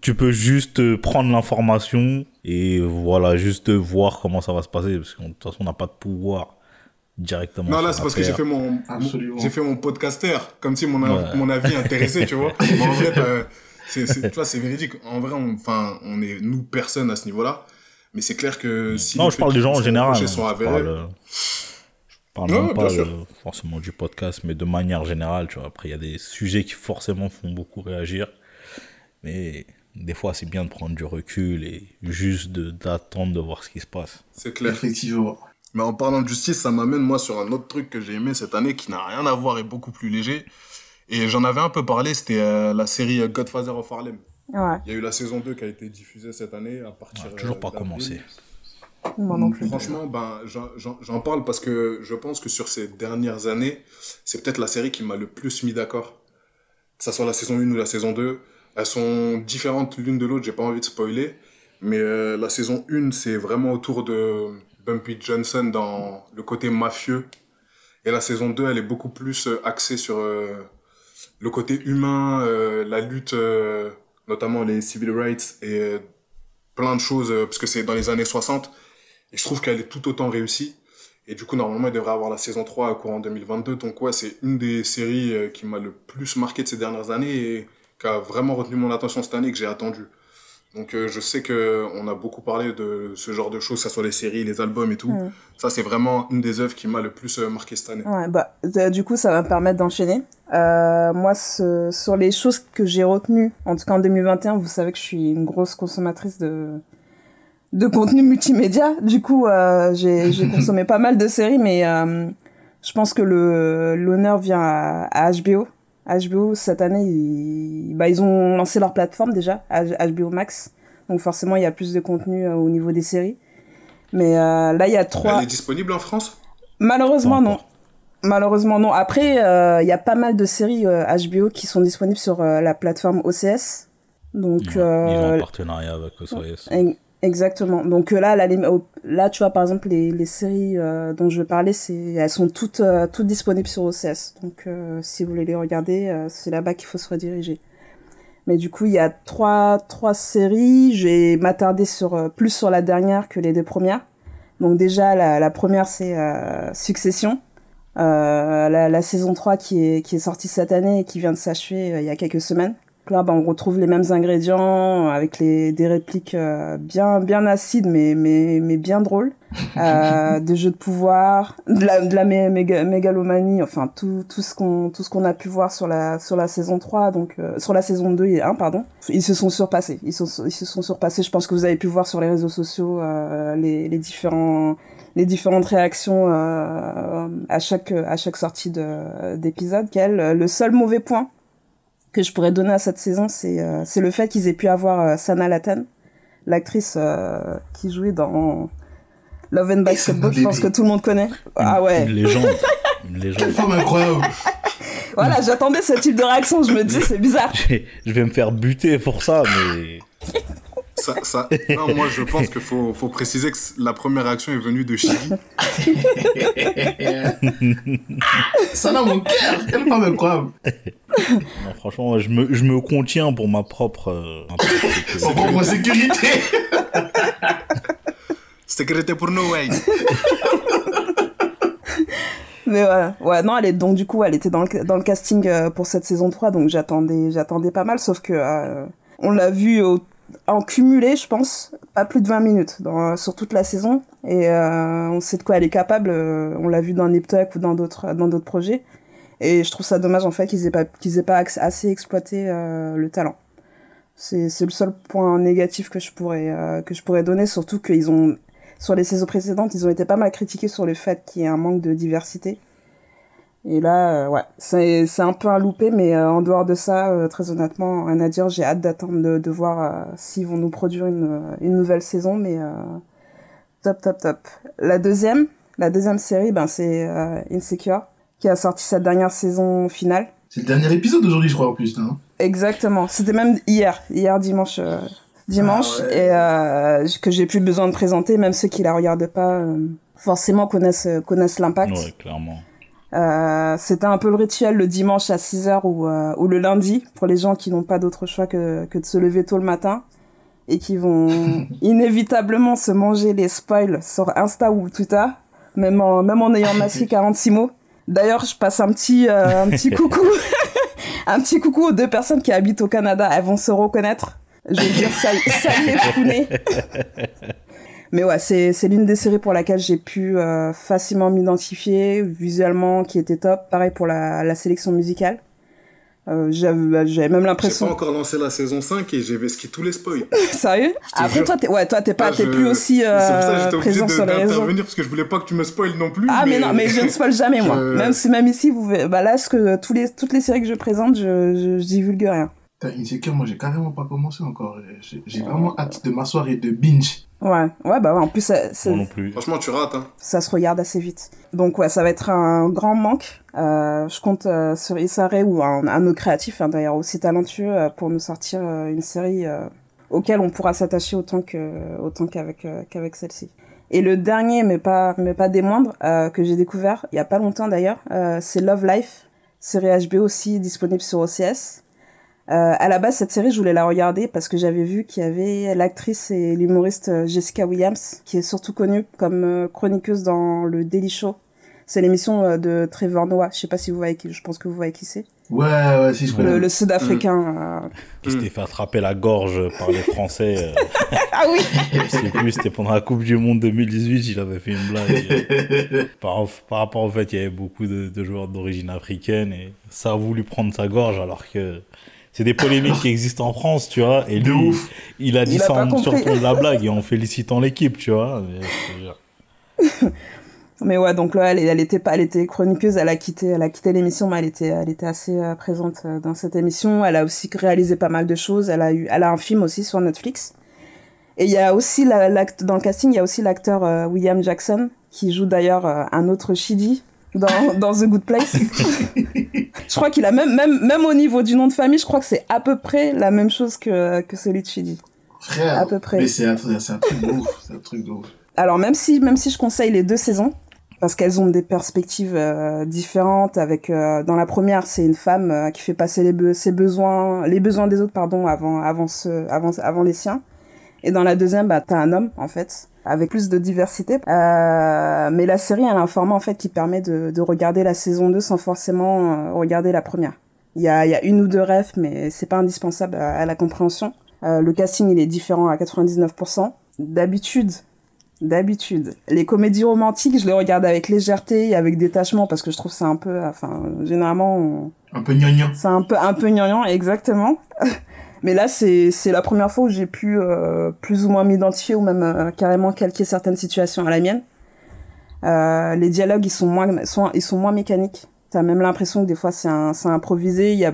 tu peux juste prendre l'information et voilà, juste voir comment ça va se passer. Parce que de toute façon, on n'a pas de pouvoir directement. Non, là, c'est parce que j'ai fait mon, j'ai fait mon podcaster, comme si mon, mon avis intéressait, tu vois. [laughs] Mais en vrai, c'est, tu vois, c'est véridique. En vrai, on, enfin, on est, nous, personne à ce niveau-là. Mais c'est clair que si. Non, je parle des gens en général. Hein, parle pas forcément du podcast, mais de manière générale, tu vois. Après, il y a des sujets qui forcément font beaucoup réagir. Mais des fois, c'est bien de prendre du recul et juste d'attendre de, voir ce qui se passe. C'est clair. Effectivement. Mais en parlant de justice, ça m'amène, moi, sur un autre truc que j'ai aimé cette année qui n'a rien à voir et beaucoup plus léger. Et j'en avais un peu parlé, c'était euh, la série Godfather of Harlem. Ouais. Il y a eu la saison 2 qui a été diffusée cette année à partir. toujours pas commencé. Franchement, ben, j'en parle parce que je pense que sur ces dernières années, c'est peut-être la série qui m'a le plus mis d'accord. Que ce soit la saison 1 ou la saison 2. Elles sont différentes l'une de l'autre, j'ai pas envie de spoiler. Mais euh, la saison 1, c'est vraiment autour de Bumpy Johnson dans le côté mafieux. Et la saison 2, elle est beaucoup plus euh, axée sur euh, le côté humain, la lutte, notamment les civil rights et plein de choses, parce que c'est dans les années 60 et je trouve qu'elle est tout autant réussie. Et du coup, normalement, il devrait avoir la saison 3 au courant 2022. Donc, ouais, c'est une des séries euh, qui m'a le plus marqué de ces dernières années et qui a vraiment retenu mon attention cette année que j'ai attendu. Donc, euh, je sais qu'on a beaucoup parlé de ce genre de choses, que ce soit les séries, les albums et tout. Mm. Ça, c'est vraiment une des œuvres qui m'a le plus euh, marqué cette année. Ouais, bah, du coup, ça va me permettre d'enchaîner. moi, sur les choses que j'ai retenues, en tout cas en 2021, vous savez que je suis une grosse consommatrice de, de contenu multimédia. Du coup, euh, j'ai [laughs] consommé pas mal de séries, mais euh, je pense que le l'honneur vient à, HBO. HBO cette année, ils, bah, ils ont lancé leur plateforme déjà, HBO Max. Donc forcément, il y a plus de contenu euh, au niveau des séries. Mais là, il y a trois. Elle est disponible en France? Malheureusement, non. Malheureusement, non. Après, il y a pas mal de séries HBO qui sont disponibles sur la plateforme OCS. Donc, ils ont un partenariat avec OCS. Exactement. Donc euh, là, là, tu vois, par exemple, les, les séries euh, dont je parler, c'est, elles sont toutes, euh, toutes disponibles sur OCS. Donc si vous voulez les regarder, c'est là-bas qu'il faut se rediriger. Mais du coup, il y a trois, trois séries. Je vais m'attarder sur, plus sur la dernière que les deux premières. Donc déjà, la, la première, c'est Succession. La, la, saison 3 qui est, qui est sortie cette année et qui vient de s'achever il y a quelques semaines là, bah, on retrouve les mêmes ingrédients avec les, des répliques euh, bien, bien acides, mais, mais, mais bien drôles. [laughs] Euh, des jeux de pouvoir, de la, de la mégalomanie, enfin, tout, tout ce qu'on, tout ce qu'on a pu voir sur la, sur la saison 3, donc, euh, sur la saison 2 et 1, pardon. Ils se sont surpassés. Ils, sont, ils se sont surpassés. Je pense que vous avez pu voir sur les réseaux sociaux, euh, les, les différents, les différentes réactions euh, à chaque à chaque sortie d'épisode. Quel le seul mauvais point que je pourrais donner à cette saison, c'est euh, c'est le fait qu'ils aient pu avoir euh, Sana Lathan, l'actrice euh, qui jouait dans Love and Basketball, je pense que tout le monde connaît. ah ouais. Une légende. [laughs] Une légende. Quelle femme incroyable. voilà, j'attendais ce type de réaction, je me dis c'est bizarre. [laughs] Je vais me faire buter pour ça, mais ça, ça... Non, moi je pense qu'il faut, faut, préciser que la première réaction est venue de Chili. [laughs] ça n'a mon cœur, incroyable. Non, franchement, je me, je me contiens pour ma propre, euh, [laughs] ma propre sécurité. [laughs] sécurité pour nous, ouais. Mais voilà. Ouais, non, elle est, donc du coup, elle était dans le, dans le casting euh, pour cette saison 3, donc j'attendais, j'attendais pas mal, sauf que, euh, on l'a vu au en cumulé, je pense, pas plus de 20 minutes sur toute la saison. Et euh, on sait de quoi elle est capable. euh, on l'a vu dans Nip Tuck ou dans d'autres dans d'autres projets. Et je trouve ça dommage en fait qu'ils aient pas qu'ils aient pas assez exploité euh, le talent. C'est le seul point négatif que je pourrais que je pourrais donner, surtout qu'ils ont sur les saisons précédentes, ils ont été pas mal critiqués sur le fait qu'il y ait un manque de diversité. Et là, euh, ouais, c'est c'est un peu un loupé, mais euh, en dehors de ça, euh, très honnêtement, rien à dire. J'ai hâte d'attendre de, de voir euh, s'ils vont nous produire une, euh, une nouvelle saison, mais euh, top, top, top. La deuxième, la deuxième série, ben c'est euh, Insecure, qui a sorti sa dernière saison finale. C'est le dernier épisode d'aujourd'hui, je crois, en plus, non? Exactement. C'était même hier, hier dimanche, euh, dimanche, Ah ouais. et euh, que j'ai plus besoin de présenter. Même ceux qui la regardent pas, euh, forcément connaissent connaissent l'impact. Ouais, clairement. Euh, C'était un peu le rituel le dimanche à 6h ou, euh, ou le lundi pour les gens qui n'ont pas d'autre choix que, que de se lever tôt le matin et qui vont [laughs] inévitablement se manger les spoils sur Insta ou Twitter, même en, même en ayant masqué 46 mots. D'ailleurs, je passe un petit, euh, un petit [laughs] coucou, [laughs] un petit coucou aux deux personnes qui habitent au Canada. Elles vont se reconnaître. Je veux dire, ça, ça y est. Mais ouais, c'est c'est l'une des séries pour laquelle j'ai pu euh, facilement m'identifier, visuellement, qui était top. Pareil pour la, la sélection musicale. Euh, J'avais j'avais même J'ai pas l'impression... encore lancé la saison 5 et j'ai vesqué tous les spoils. [laughs] Sérieux? Après, jure. toi, t'es ouais, toi, t'es pas, Ah, t'es je- plus aussi C'est pour ça que euh, j'étais obligé présent de- sur les réseaux. parce que je voulais pas que tu me spoiles non plus. Ah mais non, mais je ne spoil jamais moi. [laughs] Je- Même si même ici, vous, bah là, ce que tous les toutes les séries que je présente, je, je, je divulgue rien. Insecure, moi, j'ai carrément pas commencé encore. J'ai j'ai vraiment hâte de m'asseoir et de binge. Ouais, ouais, bah ouais. En plus, ça, ça- Moi non plus. Franchement, tu rates. Hein. ça se regarde assez vite. Donc ouais, ça va être un grand manque. Euh, je compte euh, sur Issa Rae ou un, un autre créatif, hein, d'ailleurs aussi talentueux, euh, pour nous sortir euh, une série euh, auquel on pourra s'attacher autant que autant qu'avec euh, qu'avec celle-ci. Et le dernier, mais pas mais pas des moindres, euh, que j'ai découvert il y a pas longtemps d'ailleurs, euh, c'est Love Life, série HBO aussi disponible sur OCS. Euh, à la base, cette série, je voulais la regarder parce que j'avais vu qu'il y avait l'actrice et l'humoriste euh, Jessica Williams, qui est surtout connue comme euh, chroniqueuse dans le Daily Show. C'est l'émission euh, de Trevor Noah. Je sais pas si vous voyez qui, je pense que vous voyez qui c'est. Ouais, ouais, si je connais. Le, le Sud-Africain. euh. Qui s'était fait attraper la gorge par les Français. euh, [laughs] Ah oui! je sais plus, c'était pendant la Coupe du Monde 2018, il avait fait une blague. euh, [laughs] par, par rapport au fait qu'il y avait beaucoup de, de joueurs d'origine africaine et ça a voulu prendre sa gorge alors que c'est des polémiques qui existent en France, tu vois. Et De lui, ouf. il a dit Il a ça en compris. sur de la blague et en félicitant l'équipe, tu vois. [laughs] Mais, ouais, donc là, elle, elle était pas, elle était chroniqueuse, elle a quitté, elle a quitté l'émission, mais elle était, elle était assez euh, présente euh, dans cette émission. Elle a aussi réalisé pas mal de choses. Elle a eu, elle a un film aussi sur Netflix. Et il y a aussi la- dans le casting, il y a aussi l'acteur euh, William Jackson qui joue d'ailleurs euh, un autre Shidi dans, dans The Good Place. [laughs] je crois qu'il a même, même, même au niveau du nom de famille, je crois que c'est à peu près la même chose que, que celui de Shidi. Frère. À peu près. Mais c'est un, un truc de ouf. C'est un truc de ouf. Alors même si même si je conseille les deux saisons parce qu'elles ont des perspectives euh, différentes avec euh, dans la première c'est une femme euh, qui fait passer les be- ses besoins les besoins des autres pardon avant avant ce- avant avant les siens et dans la deuxième bah t'as un homme en fait avec plus de diversité Euh, mais la série elle a un format en fait qui permet de, de regarder la saison 2 sans forcément euh, regarder la première il y a, y a une ou deux refs mais c'est pas indispensable à, à la compréhension Euh, le casting il est différent à 99% d'habitude D'habitude. Les comédies romantiques, je les regarde avec légèreté et avec détachement parce que je trouve ça un peu, enfin, généralement, on- Un peu gnangnan. c'est un peu, un peu gnangnan, exactement. [laughs] Mais là, c'est, la première fois où j'ai pu euh, plus ou moins m'identifier ou même euh, carrément calquer certaines situations à la mienne. Euh, les dialogues, ils sont moins, sont, ils sont moins mécaniques. T'as même l'impression que des fois c'est, improvisé. Il y a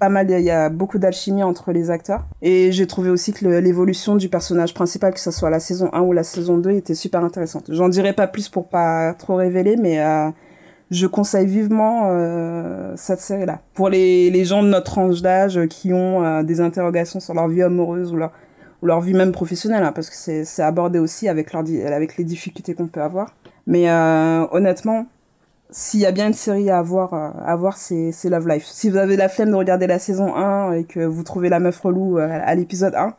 pas mal, il y a beaucoup d'alchimie entre les acteurs. Et j'ai trouvé aussi que l'évolution du personnage principal, que ce soit la saison 1 ou la saison 2, était super intéressante. J'en dirai pas plus pour pas trop révéler, mais euh, je conseille vivement euh, cette série-là. Pour les, les gens de notre tranche d'âge euh, qui ont euh, des interrogations sur leur vie amoureuse ou leur, ou leur vie même professionnelle, hein, parce que c'est abordé aussi avec, leur, avec les difficultés qu'on peut avoir. Mais euh, honnêtement, s'il y a bien une série à voir, euh, à voir c'est Love Life. Si vous avez la flemme de regarder la saison 1 et que vous trouvez la meuf relou euh, à l'épisode 1,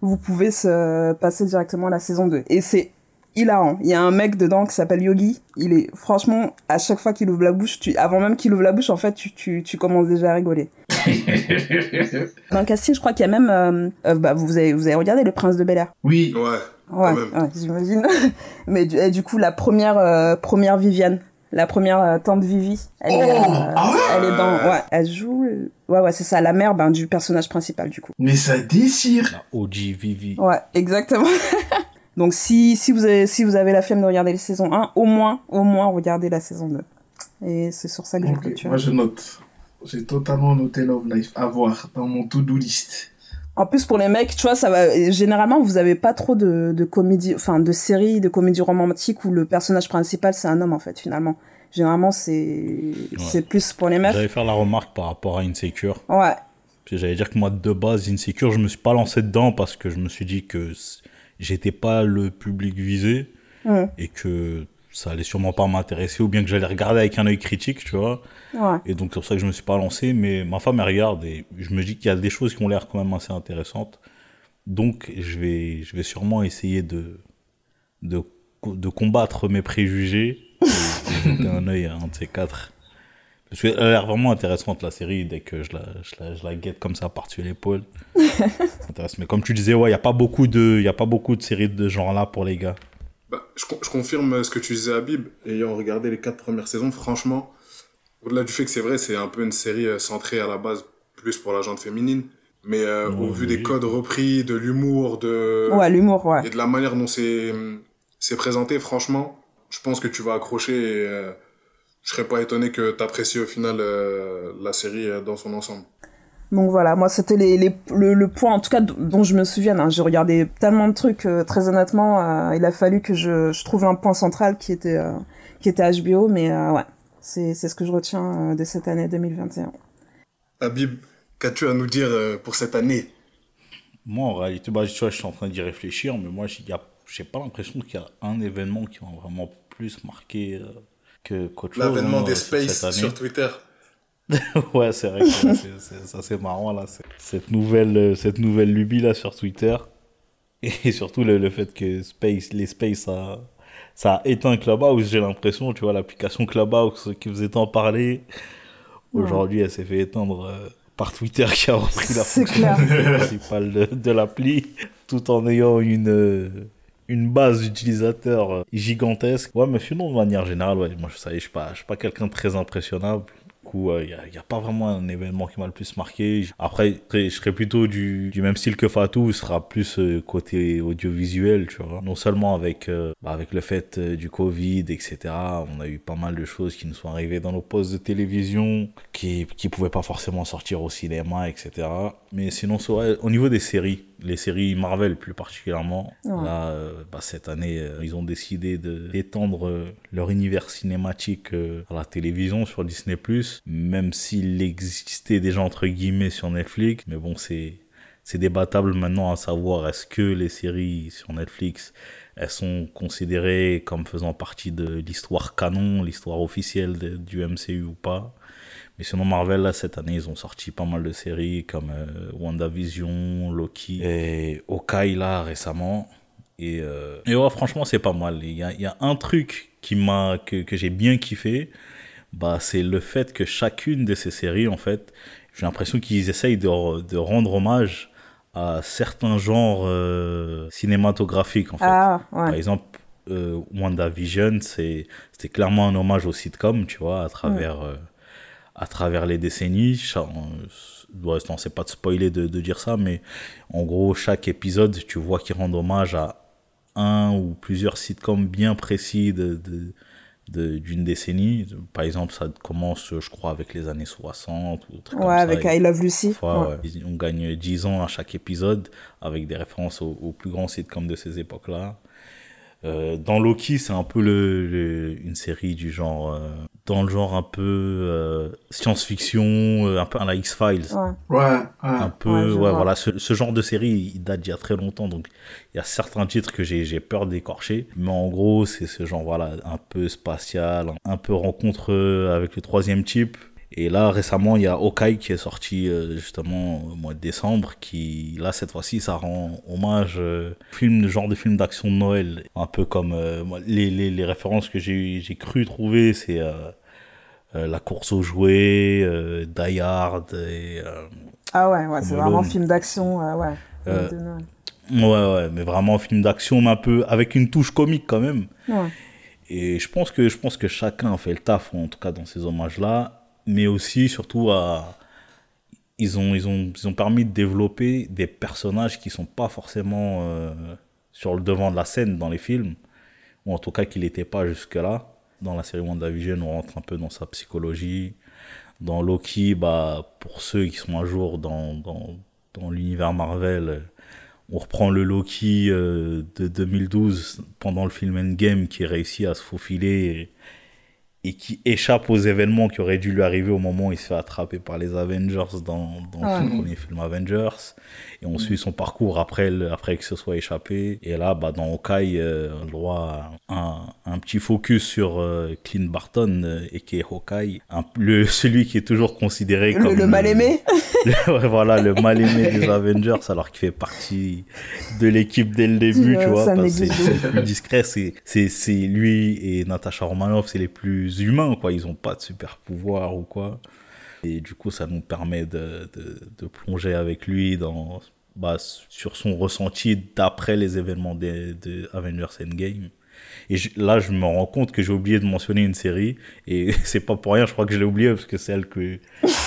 vous pouvez se passer directement à la saison 2. Et c'est hilarant. Il y a un mec dedans qui s'appelle Yogi. Il est franchement à chaque fois qu'il ouvre la bouche, tu, avant même qu'il ouvre la bouche, en fait, tu, tu, tu commences déjà à rigoler. [laughs] Dans le casting, je crois qu'il y a même. Euh, euh, bah, vous, avez, vous avez regardé Le Prince de Bel Air Oui. Ouais. Ouais, ouais j'imagine. [laughs] Mais du, du, coup, la première, euh, première Viviane, la première tante Vivi, elle, oh, est, ah ouais elle est dans. Ouais, elle joue. Ouais, ouais, c'est ça, la mère ben, du personnage principal, du coup. Mais ça déchire La OG Vivi. Ouais, exactement. [laughs] Donc, si, si, vous avez, si vous avez la flemme de regarder la saison 1, au moins, au moins, regardez la saison 2. Et c'est sur ça que okay, je Moi, je note. J'ai totalement noté Love Life à voir dans mon to-do list. En plus, pour les mecs, tu vois, ça va. Généralement, vous avez pas trop de, de comédie, enfin, de séries, de comédies romantiques où le personnage principal c'est un homme en fait, finalement. Généralement, c'est c'est plus pour les mecs. J'allais faire la remarque par rapport à Insecure. Ouais. J'allais dire que moi, de base, Insecure, je me suis pas lancé dedans parce que je me suis dit que j'étais pas le public visé mmh. et que ça allait sûrement pas m'intéresser ou bien que j'allais regarder avec un œil critique, tu vois. Ouais. Et donc c'est pour ça que je me suis pas lancé, mais ma femme elle regarde et je me dis qu'il y a des choses qui ont l'air quand même assez intéressantes. Donc je vais, je vais sûrement essayer de, de, de combattre mes préjugés [laughs] et de jeter un œil à un de ces quatre. Parce qu'elle a l'air vraiment intéressante la série dès que je la, je la, je la guette comme ça par-dessus l'épaule. [laughs] Mais comme tu disais, ouais, il n'y a, pas beaucoup de, y a pas beaucoup de séries de ce genre-là pour les gars. Bah, je, je, confirme ce que tu disais, Habib. Ayant regardé les quatre premières saisons, franchement, au-delà du fait que c'est vrai, c'est un peu une série centrée à la base plus pour la gente féminine. Mais euh, au vu oui. des codes repris, de l'humour, de... Ouais, l'humour, ouais. et de la manière dont c'est c'est présenté, franchement, je pense que tu vas accrocher et euh, je serais pas étonné que tu apprécies au final euh, la série euh, dans son ensemble. Donc voilà, moi c'était les, les, le, le point en tout cas dont je me souviens. Hein. J'ai regardé tellement de trucs, euh, très honnêtement, euh, il a fallu que je, je trouve un point central qui était, euh, qui était HBO, mais euh, ouais, c'est c'est ce que je retiens euh, de cette année 2021. Habib, qu'as-tu à nous dire euh, pour cette année? Moi, en réalité, bah, tu vois, je suis en train d'y réfléchir, mais moi, j'ai j'ai pas l'impression qu'il y a un événement qui m'a vraiment plus marqué euh, que qu'autre chose. L'avènement hein, des Space sur Twitter. [laughs] ouais, c'est vrai que c'est- c'est- ça c'est marrant là, cette nouvelle, euh, cette nouvelle lubie là sur Twitter [laughs] et surtout le, le fait que Space, les Space ça, ça a éteint Clubhouse, j'ai l'impression, tu vois, l'application Clubhouse qui faisait tant parler, aujourd'hui elle s'est fait éteindre euh, par Twitter qui a repris la fonctionnalité [laughs] principale de, de l'appli tout en ayant une euh, une base d'utilisateurs euh, gigantesque. Ouais, mais sinon, de manière générale, moi, je suis pas, je suis pas quelqu'un de très impressionnable. Coup, il n'y a, pas vraiment un événement qui m'a le plus marqué. Après, je serais plutôt du, même style que Fatou, ce sera plus euh, côté audiovisuel, tu vois. Non seulement avec, euh, bah, avec le fait euh, du Covid, etc. On a eu pas mal de choses qui nous sont arrivées dans nos postes de télévision, qui pouvaient pas forcément sortir au cinéma, etc. Mais sinon, au niveau des séries, les séries Marvel plus particulièrement, Ouais. là, euh, bah, cette année, euh, ils ont décidé d'étendre euh, leur univers cinématique à la télévision sur Disney+, même s'il existait déjà entre guillemets sur Netflix. Mais bon, c'est c'est débattable maintenant à savoir est-ce que les séries sur Netflix elles sont considérées comme faisant partie de l'histoire canon, l'histoire officielle de- du MCU ou pas? Mais sinon, Marvel, là, cette année, ils ont sorti pas mal de séries comme euh, WandaVision, Loki et Hawkeye, là, récemment. Et, euh, et ouais, franchement, c'est pas mal. Il y a, il y a un truc qui m'a, que, que j'ai bien kiffé, bah, c'est le fait que chacune de ces séries, en fait, j'ai l'impression qu'ils essayent de, de rendre hommage à certains genres euh, cinématographiques, en fait. Ah, Par exemple, euh, WandaVision, c'est- c'était clairement un hommage au sitcom, tu vois, à travers, euh, à travers les décennies. Ouais, non, c'est pas de spoiler de, de dire ça, mais en gros, chaque épisode, tu vois qu'ils rendent hommage à un ou plusieurs sitcoms bien précis de, d'une décennie. Par exemple, ça commence, je crois, avec les années 60 ou trucs comme Ouais, ça. avec I Love Lucy. fois, Ouais. ouais. On gagne 10 ans à chaque épisode avec des références aux, aux plus grands sitcoms de ces époques-là. Euh, dans Loki, c'est un peu le, le- une série du genre, euh, dans le genre un peu euh, science-fiction, euh, un peu à la X-Files. Ouais. Ouais, ouais. Un peu, Ouais, voilà, ce, ce genre de série, il date d'il y a très longtemps, donc il y a certains titres que j'ai j'ai peur d'écorcher, mais en gros, c'est ce genre, voilà, un peu spatial, un peu rencontre avec le troisième type. Et là, récemment, il y a Hawkeye qui est sorti euh, justement au mois de décembre, qui, là, cette fois-ci, ça rend hommage euh, au film, genre de film d'action de Noël. Un peu comme euh, les, les, les références que j'ai cru trouver, c'est euh, La course aux jouets, Die Hard et. ah ouais, ouais c'est vraiment film d'action, ouais. Ouais, ouais, mais vraiment un film d'action, mais un peu avec une touche comique quand même. Ouais. Et je pense que je pense que chacun fait le taf, en tout cas dans ces hommages-là, mais aussi surtout à ils ont ils ont ils ont permis de développer des personnages qui sont pas forcément euh, sur le devant de la scène dans les films, ou en tout cas qui n'étaient pas jusque là. Dans la série WandaVision, on rentre un peu dans sa psychologie. Dans Loki, bah pour ceux qui sont à jour dans dans, dans l'univers Marvel on reprend le Loki euh, de 2012 pendant le film Endgame qui réussit à se faufiler qui échappe aux événements qui auraient dû lui arriver au moment où il se fait attraper par les Avengers dans, dans ah le premier film Avengers. Et on suit son parcours après, après que ce soit échappé. Et là, bah, dans Hawkeye, euh, on a le droit à un, petit focus sur euh, Clint Barton euh, et qui est Hawkeye. le, [laughs] celui qui est toujours considéré comme... Le mal-aimé [laughs] Voilà, le mal-aimé des [laughs] Avengers alors qu'il fait partie de l'équipe dès le début, tu vois. C'est le plus discret. C'est lui et Natasha Romanoff, c'est les plus humains, quoi. Ils ont pas de super pouvoir ou quoi. Et du coup, ça nous permet de, de, plonger avec lui dans, bah, sur son ressenti d'après les événements de, de Avengers Endgame. Et là, je me rends compte que j'ai oublié de mentionner une série. Et [laughs] c'est pas pour rien, je crois que je l'ai oublié parce que celle que,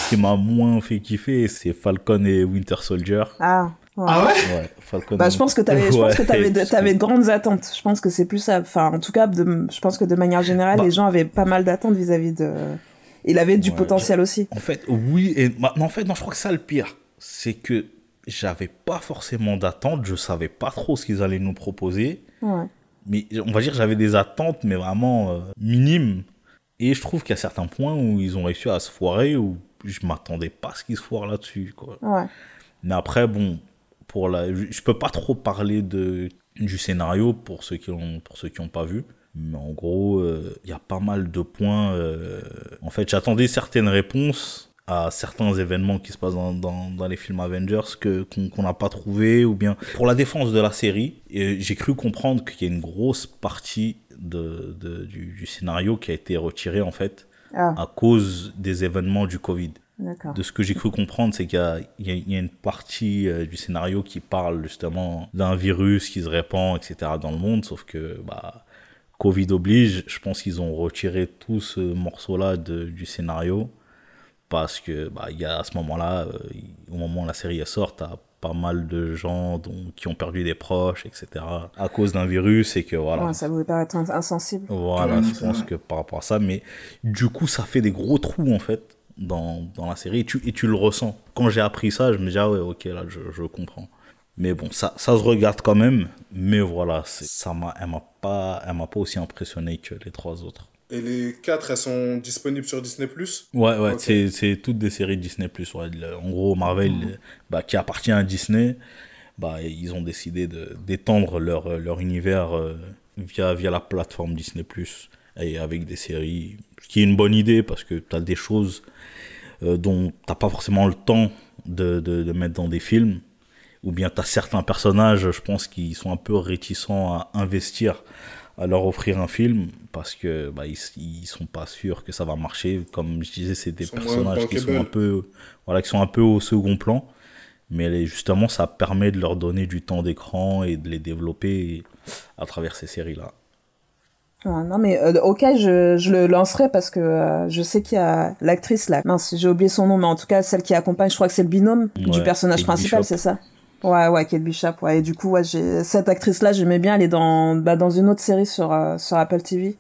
qui m'a moins fait kiffer, c'est Falcon et Winter Soldier. Ah. Ah ouais, Falcon bah, je pense que tu avais, je pense que avais, de, avais de grandes attentes. Je pense que c'est plus ça. Enfin, en tout cas, de, je pense que de manière générale, bah. les gens avaient pas mal d'attentes vis-à-vis de. Il avait du potentiel aussi. En fait, oui. Et en fait, non, je crois que ça le pire. C'est que j'avais pas forcément d'attentes. Je savais pas trop ce qu'ils allaient nous proposer. Ouais. Mais on va dire j'avais des attentes, mais vraiment euh, minimes. Et je trouve qu'il y a certains points où ils ont réussi à se foirer, où je m'attendais pas à ce qu'ils se foirent là-dessus. Quoi. Ouais. Mais après, bon, pour la... je peux pas trop parler de... du scénario pour ceux qui ont, pour ceux qui n'ont pas vu. Mais en gros, euh, il y a pas mal de points. Euh, en fait, j'attendais certaines réponses à certains événements qui se passent dans, dans, les films Avengers que qu'on n'a pas trouvé ou bien pour la défense de la série j'ai cru comprendre qu'il y a une grosse partie de, de du, du, scénario qui a été retirée en fait ah. à cause des événements du Covid de ce que j'ai cru comprendre, c'est qu'il y, y, a une partie euh, du scénario qui parle justement d'un virus qui se répand, etc. dans le monde, sauf que bah, Covid oblige, je pense qu'ils ont retiré tout ce morceau-là du scénario parce que bah, y a, à ce moment-là, euh, au moment où la série sort, t'as pas mal de gens qui ont perdu des proches, etc. à cause d'un virus et que voilà. ça pouvait paraître insensible. Voilà, je pense que par rapport à ça, mais du coup, ça fait des gros trous en fait dans, dans la série et tu, et tu le ressens. Quand j'ai appris ça, je me dis, ah ouais, ok, là, je, je comprends. Mais bon, ça, ça se regarde quand même. Mais voilà, ça m'a, elle m'a pas, elle m'a pas aussi impressionné que les trois autres. Et les quatre, elles sont disponibles sur Disney Plus? Ouais, ouais, c'est, c'est toutes des séries Disney Plus. Ouais. En gros, Marvel, mhm. bah, qui appartient à Disney, bah, ils ont décidé d'étendre leur, leur univers euh, via, via la plateforme Disney Plus et avec des séries. Ce qui est une bonne idée parce que tu as des choses euh, dont t'as pas forcément le temps de, de, mettre dans des films, ou bien tu as certains personnages, je pense, qui sont un peu réticents à investir à leur offrir un film parce que bah, ils, ils sont pas sûrs que ça va marcher. Comme je disais c'est des personnages qui sont un peu voilà qui sont un peu au second plan. Mais justement ça permet de leur donner du temps d'écran et de les développer à travers ces séries là non, mais euh, ok, je, je le lancerai parce que euh, je sais qu'il y a l'actrice là. Mince, j'ai oublié son nom, mais en tout cas, celle qui accompagne, je crois que c'est le binôme du personnage principal, c'est ça? Ouais, ouais, Kate Bishop, ouais. Et du coup, ouais, j'ai cette actrice-là, j'aimais bien. Elle est dans, bah, dans une autre série sur, euh, sur Apple TV.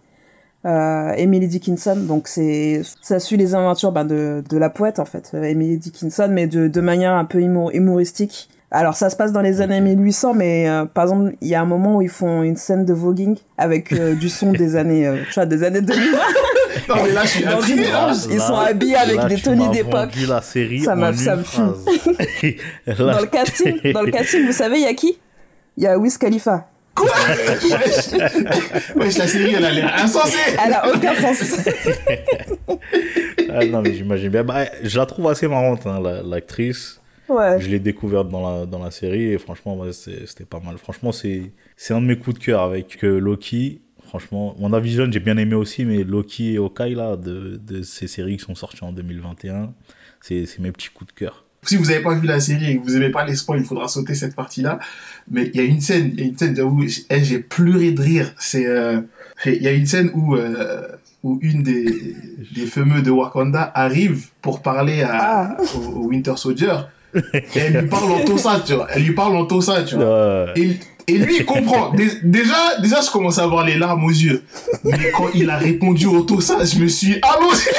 Euh, Emily Dickinson, donc c'est ça suit les aventures bah, de, de la poète en fait, Emily Dickinson, mais de, de manière un peu humoristique. Alors ça se passe dans les années 1800, mais euh, par exemple, il y a un moment où ils font une scène de voguing avec euh, du son des années, euh, tu vois, des années 2000. [laughs] non mais là je suis dans une ils sont habillés avec des tenues d'époque. la série ça m'a ça me fume. [laughs] dans le casting, [laughs] dans le casting, vous savez, il y a qui? Il y a Wiz Khalifa. Quoi? [laughs] Wesh, la série, elle a l'air insensée Elle a aucun sens. ah, non, mais j'imagine bien. Bah, je la trouve assez marrante, hein, l'actrice. Je l'ai découverte dans la, dans la série et franchement, c'était pas mal. Franchement, c'est un de mes coups de cœur avec euh, Loki. Franchement, WandaVision, j'ai bien aimé aussi, mais Loki et Hawkeye, là, de, de ces séries qui sont sorties en 2021, c'est mes petits coups de cœur. Si vous n'avez pas vu la série et que vous n'aimez pas les spoils, il faudra sauter cette partie-là. Mais il y a une scène, il y a une scène, j'avoue, j'ai pleuré de rire. C'est, euh, il y a une scène où, euh, où une des, des fameux de Wakanda arrive pour parler à, ah. au, Winter Soldier. Et elle lui parle en [laughs] Tosa, tu vois. Elle lui parle en Tosa, tu vois. Et, et lui, il comprend. Déjà, déjà, je commence à avoir les larmes aux yeux. Mais quand il a répondu au Tosa, je me suis allongé.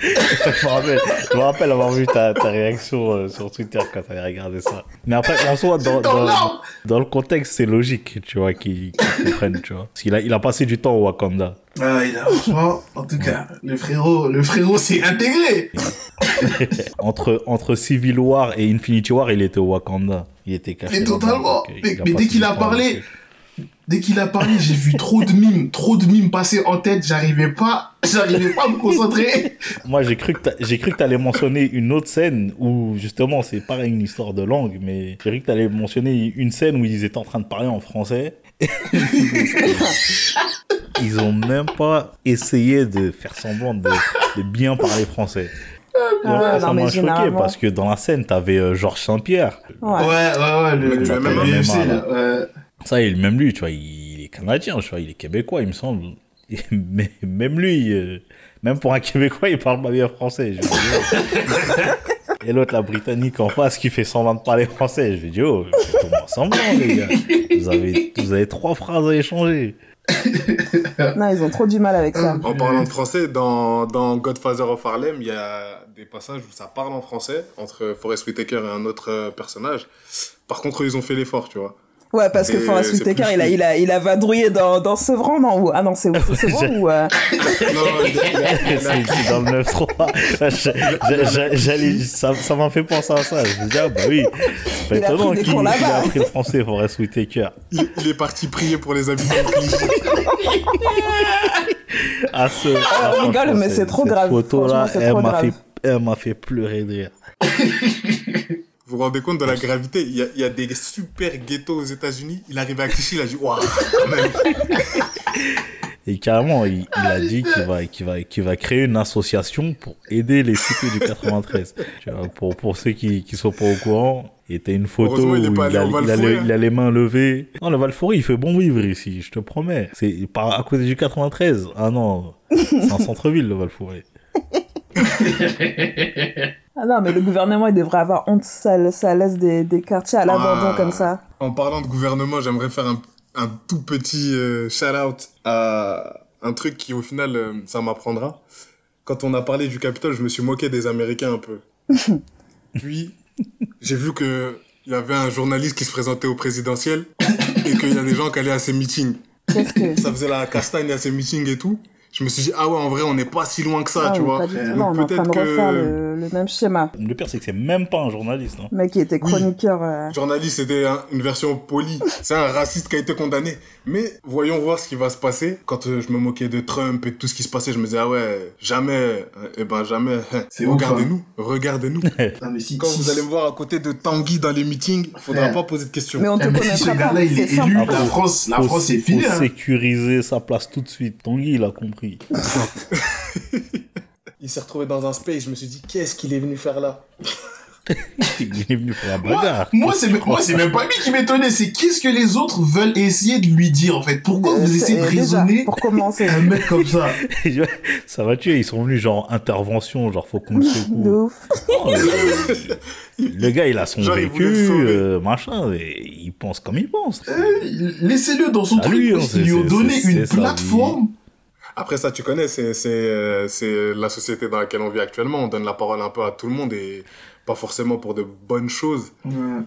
je, me rappelle, je me rappelle avoir vu ta, ta réaction euh, sur Twitter quand tu avais regardé ça. Mais après, en soi, dans, dans, dans le contexte, c'est logique, tu vois, qu'ils comprennent, tu vois. Parce qu'il a, il a passé du temps au Wakanda. Ah, il a, franchement, en tout cas, le frérot, le frérot s'est intégré. [laughs] entre, entre Civil War et Infinity War, il était au Wakanda. Il était caché. Mais totalement. mais, dès qu'il a parlé, dès qu'il a parlé, j'ai vu trop de mimes, trop de mimes passer en tête. J'arrivais pas, j'arrivais pas à me concentrer. Moi, j'ai cru que j'ai cru que t'allais mentionner une autre scène où justement c'est pareil une histoire de langue, mais j'ai cru que t'allais mentionner une scène où ils étaient en train de parler en français. [laughs] ils ont même pas essayé de faire semblant de, bien parler français. Ah, ça m'a choqué parce que dans la scène, t'avais euh, Georges Saint-Pierre. Ouais, ouais, ouais, le, le, même Ça, il, même lui, tu vois, il, est canadien, tu vois, il est québécois, il me semble. [laughs] Mais même lui, euh, même pour un québécois, il parle pas bien français. Et l'autre, la britannique en face, qui fait semblant de parler français. Je lui dis, oh, faites semblant, les gars. Vous avez, vous avez trois phrases à échanger. [laughs] non, ils ont trop du mal avec ça. En parlant de français, dans, dans Godfather of Harlem, il y a des passages où ça parle en français entre Forest Whitaker et un autre personnage. Par contre, ils ont fait l'effort, tu vois. Ouais, parce que Forest Whitaker, il a, il, a, il a vadrouillé dans, dans Sevran, non Ah non, c'est Sevran [laughs] ou... Euh... non, c'est dans le 9-3. J'allais, ça, ça m'a fait penser à ça. Je me dis, ah bah oui, c'est pas il étonnant qu'il a appris le français, Forest Whitaker. Il, il est parti prier pour les habitants de Clichy. ah, ce, ah, on rigole, mais c'est trop grave. Cette photo-là, elle m'a fait pleurer de rire. Vous vous rendez compte de la gravité? Il y, a, il y, a, des super ghettos aux États-Unis. Il arrive à Clichy, il a dit Waouh, Et carrément, il, il a dit qu'il va, qu'il va, qu'il va créer une association pour aider les cités du 93. Tu vois, pour, pour ceux qui ne sont pas au courant, il était une photo où il, a, il, a, il, a, les mains levées. Non, le Valfouri, il fait bon vivre ici, je te promets. C'est à cause du 93. Ah non, c'est un centre-ville, le Valfouri. [laughs] Ah non, mais le gouvernement, il devrait avoir honte. Ça, ça laisse des, des quartiers à l'abandon ah. comme ça. En parlant de gouvernement, j'aimerais faire un, un, tout petit euh, shout-out à un truc qui, au final, euh, ça m'apprendra. Quand on a parlé du Capitole, je me suis moqué des Américains un peu. [laughs] Puis, j'ai vu que il y avait un journaliste qui se présentait au présidentiel et qu'il y a des gens qui allaient à ses meetings. Que... Ça faisait la castagne à ses meetings et tout je me suis dit, ah ouais, en vrai, on n'est pas si loin que ça, ah tu vois. de refaire le, le, même schéma. Le pire, c'est que c'est même pas un journaliste. Hein. Mec qui était chroniqueur. Euh... Journaliste, c'était une version polie. [laughs] c'est un raciste qui a été condamné. Mais voyons voir ce qui va se passer. Quand euh, je me moquais de Trump et de tout ce qui se passait, je me disais, ah ouais, jamais, euh, eh ben jamais. Regardez-nous, hein. regardez-nous. [laughs] Quand vous allez me voir à côté de Tanguy dans les meetings, il faudra pas poser de questions. Mais on te eh, connaît ce gars-là, il est élu. La France, la France est finie. Faut hein. sécuriser sa place tout de suite. Tanguy, il a compris. [laughs] il s'est retrouvé dans un space, je me suis dit, qu'est-ce qu'il est venu faire là? [laughs] Il est venu pour la bagarre. Moi, c'est moi, c'est même pas lui qui m'étonnait, c'est qu'est-ce que les autres veulent essayer de lui dire en fait? Pourquoi vous essayez de raisonner pour commencer un mec comme ça? [laughs] Ça va tuer. Ils sont venus genre intervention, genre faut qu'on le secoue. Oh, le... gars, il a son vécu, euh, machin, et il pense comme il pense. Laissez-le dans son truc. Lui, hein, ils lui ont donné une plateforme. Après ça, tu connais, c'est euh, c'est la société dans laquelle on vit actuellement. On donne la parole un peu à tout le monde et pas forcément pour de bonnes choses.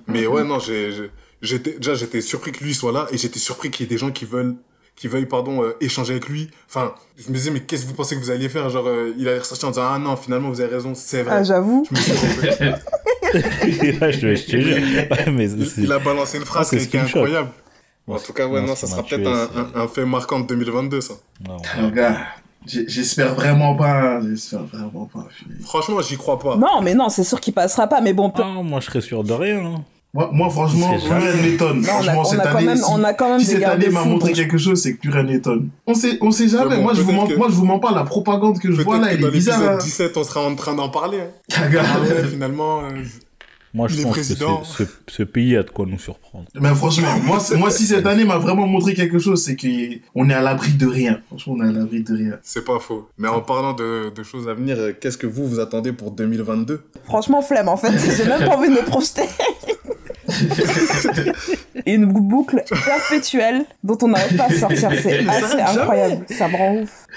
Mais ouais, non, j'étais déjà j'étais surpris que lui soit là et j'étais surpris qu'il y ait des gens qui veulent qui veuillent pardon euh, échanger avec lui. Enfin, je me disais mais qu'est-ce que vous pensez que vous alliez faire? Genre euh, il allait ressortir en disant ah non finalement vous avez raison c'est vrai. Ah j'avoue. il a balancé une phrase ah, qui est incroyable. En tout cas, ouais, non, ça sera peut-être un, un, fait marquant de 2022, ça. Non, gars, J'espère vraiment pas. J'espère vraiment pas. Franchement, j'y crois pas. Non, mais non, c'est sûr qu'il passera pas. Mais bon. Ah, moi, je serais sûr de rien. Hein. Moi, moi franchement, rien n'étonne. Franchement, cette année, même, si, on a quand même si des cette année m'a montré quelque chose, c'est que plus rien n'étonne. On sait, on sait jamais. Bon, moi, je vous mens, que- moi, je vous mens pas. La propagande que je vois là, que elle dans est bizarre. l'épisode hein. 17, on sera en train d'en parler. hein. Regarde. Ah ouais, finalement, euh, Moi, je pense que ce, ce pays a de quoi nous surprendre. Mais franchement, moi, moi, si cette année m'a vraiment montré quelque chose, c'est qu'on est à l'abri de rien. Franchement, on est à l'abri de rien. c'est pas faux. Mais en parlant de, de choses à venir, euh, qu'est-ce que vous, vous attendez pour 2022 Franchement, flemme en fait. [laughs] J'ai même pas envie de me projeter. [laughs] Une boucle perpétuelle dont on n'arrive pas à sortir. C'est [laughs] assez incroyable. Ça me rend ouf.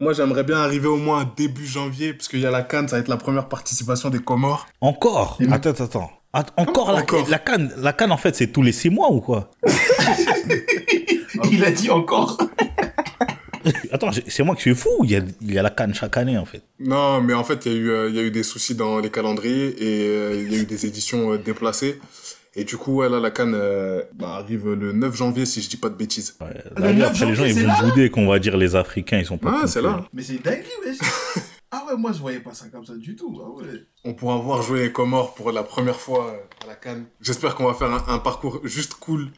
Moi, j'aimerais bien arriver au moins début janvier, parce qu'il y a la Cannes, ça va être la première participation des Comores. Encore Et- Attends, attends, attends. Att- encore, la, Encore. la canne, la canne en fait c'est tous les six mois ou quoi [laughs] Il a dit encore. Attends, c'est moi qui suis fou. Il y a, il y a la canne chaque année en fait. Non, mais en fait, il y, a eu, euh, il y a eu des soucis dans les calendriers et euh, il y a eu des éditions euh, déplacées. Et du coup, ouais, là, la Cannes euh, bah, arrive le 9 janvier, si je dis pas de bêtises. Ouais, Le là, 9 après, les gens ils vont bouder qu'on va dire les Africains ils sont pas. Ah, c'est là. Mais c'est dingue, wesh. Ah ouais, moi, je voyais pas ça comme ça du tout. Ah ouais. On pourra voir jouer les Comores pour la première fois euh, à la Cannes. J'espère qu'on va faire un, un parcours juste cool.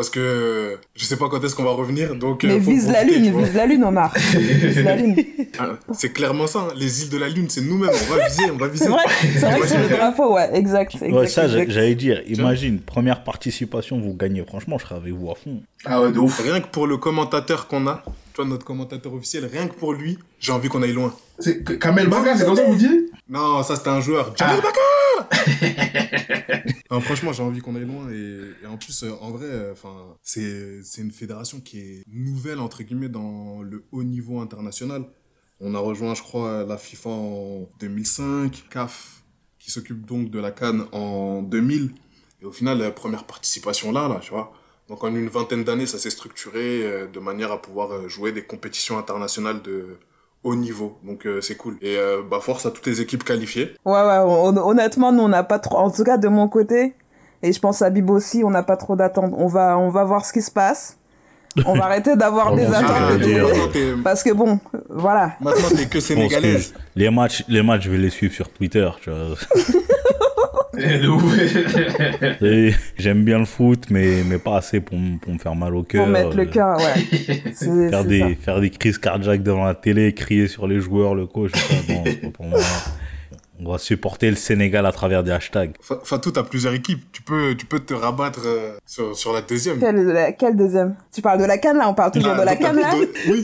Parce que je sais pas quand est-ce qu'on va revenir. Donc, euh, Mais vise la profiter, lune, vise la lune, Omar. Vise la lune. [laughs] Ah, C'est clairement ça. hein. Les îles de la Lune, c'est nous-mêmes. On va viser, on va viser. C'est vrai, c'est vrai que sur le drapeau, ouais, exact. exact, Ouais, ça, j'allais dire, imagine, première participation, vous gagnez. Franchement, je serais avec vous à fond. Ah ouais, de ouf. Rien que pour le commentateur qu'on a, tu vois, notre commentateur officiel, rien que pour lui, j'ai envie qu'on aille loin. C'est Kamel Baka, c'est comme ça que vous dites? Non, ça c'était un joueur. Jamel Baka [laughs] Non, franchement, j'ai envie qu'on aille loin. Et, et en plus, euh, en vrai, euh, enfin, c'est une fédération qui est nouvelle, entre guillemets, dans le haut niveau international. On a rejoint, je crois, la FIFA en 2005, CAF, qui s'occupe donc de la Cannes en 2000. Et au final, la première participation là, là, tu vois. Donc en une vingtaine d'années, ça s'est structuré euh, de manière à pouvoir euh, jouer des compétitions internationales de haut niveau. Donc euh, c'est cool. Et euh, bah force à toutes les équipes qualifiées. Ouais, ouais, hon- honnêtement, nous, on n'a pas trop, en tout cas, de mon côté, et je pense à Bib aussi, on n'a pas trop d'attentes. On va, on va voir ce qui se passe. On va [laughs] arrêter d'avoir Oh des attentes. de- Parce que bon, voilà. maintenant, t'es que sénégalaise. les matchs, les matchs, je vais les suivre sur Twitter. Tu vois. [laughs] Eh, de ouf. Et J'aime bien le foot, mais, mais pas assez pour, m- pour me faire mal au cœur. Pour mettre le cœur, ouais. [laughs] C'est Faire c'est ça. des, faire des crises cardiaques devant la télé, crier sur les joueurs, le coach. tout ça, non, c'est pas pour moi. On va supporter le Sénégal à travers des hashtags. Fa- Fatou, t'as plusieurs équipes. Tu peux, tu peux te rabattre euh, sur, sur la deuxième. Quel, la- quel deuxième? Tu parles de la canne, là? On parle toujours Ah, de la canne, là? de- Oui.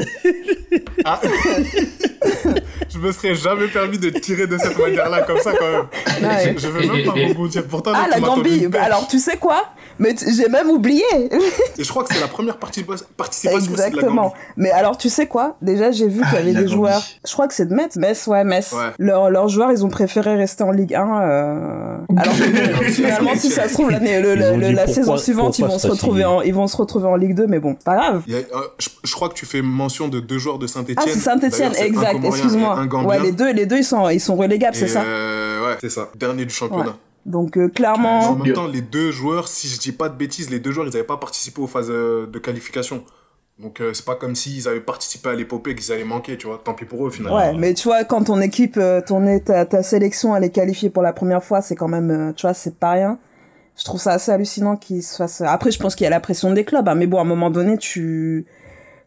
Ah. [laughs] je me serais jamais permis de tirer de cette manière-là, comme ça, quand même. Ouais. Je, je veux même pas rebondir. Pourtant, là, Ah, la Gambie Bah. Alors, tu sais quoi? Mais j'ai même oublié Et je crois que c'est la première participation aussi de la Exactement. Mais alors, tu sais quoi? Déjà, j'ai vu qu'il y Ah, avait la des Gambie. joueurs. Je crois que c'est de Metz. Metz, ouais, Metz. Ouais. Leurs leurs joueurs, ils ont préféré rester en Ligue 1. euh, [laughs] Alors que finalement, si ça se trouve, l'année, le- Ils le- ont le- dit la pourquoi- saison suivante, ils vont, se retrouver en, ils vont se retrouver en Ligue 2, mais bon, pas grave. Il y a, euh, je, je crois que tu fais mention de deux joueurs de Saint-Etienne. Ah, c'est Saint-Etienne, exact, excuse-moi. Ouais, les deux, les deux, ils sont, ils sont relégables, c'est ça euh, Ouais, c'est ça. Dernier du championnat. Ouais. Donc, euh, En clairement, même temps, les deux joueurs, si je dis pas de bêtises, les deux joueurs, ils n'avaient pas participé aux phases euh, de qualification. Donc, euh, c'est pas comme s'ils avaient participé à l'épopée et qu'ils allaient manquer, tu vois. Tant pis pour eux, au final. ouais, mais tu vois, quand ton équipe, euh, ton, est- ta, ta sélection, elle est qualifiée pour la première fois, c'est quand même, euh, tu vois, c'est pas rien. Je trouve ça assez hallucinant qu'ils se fassent. Après, je pense qu'il y a la pression des clubs, hein, mais bon, à un moment donné, tu,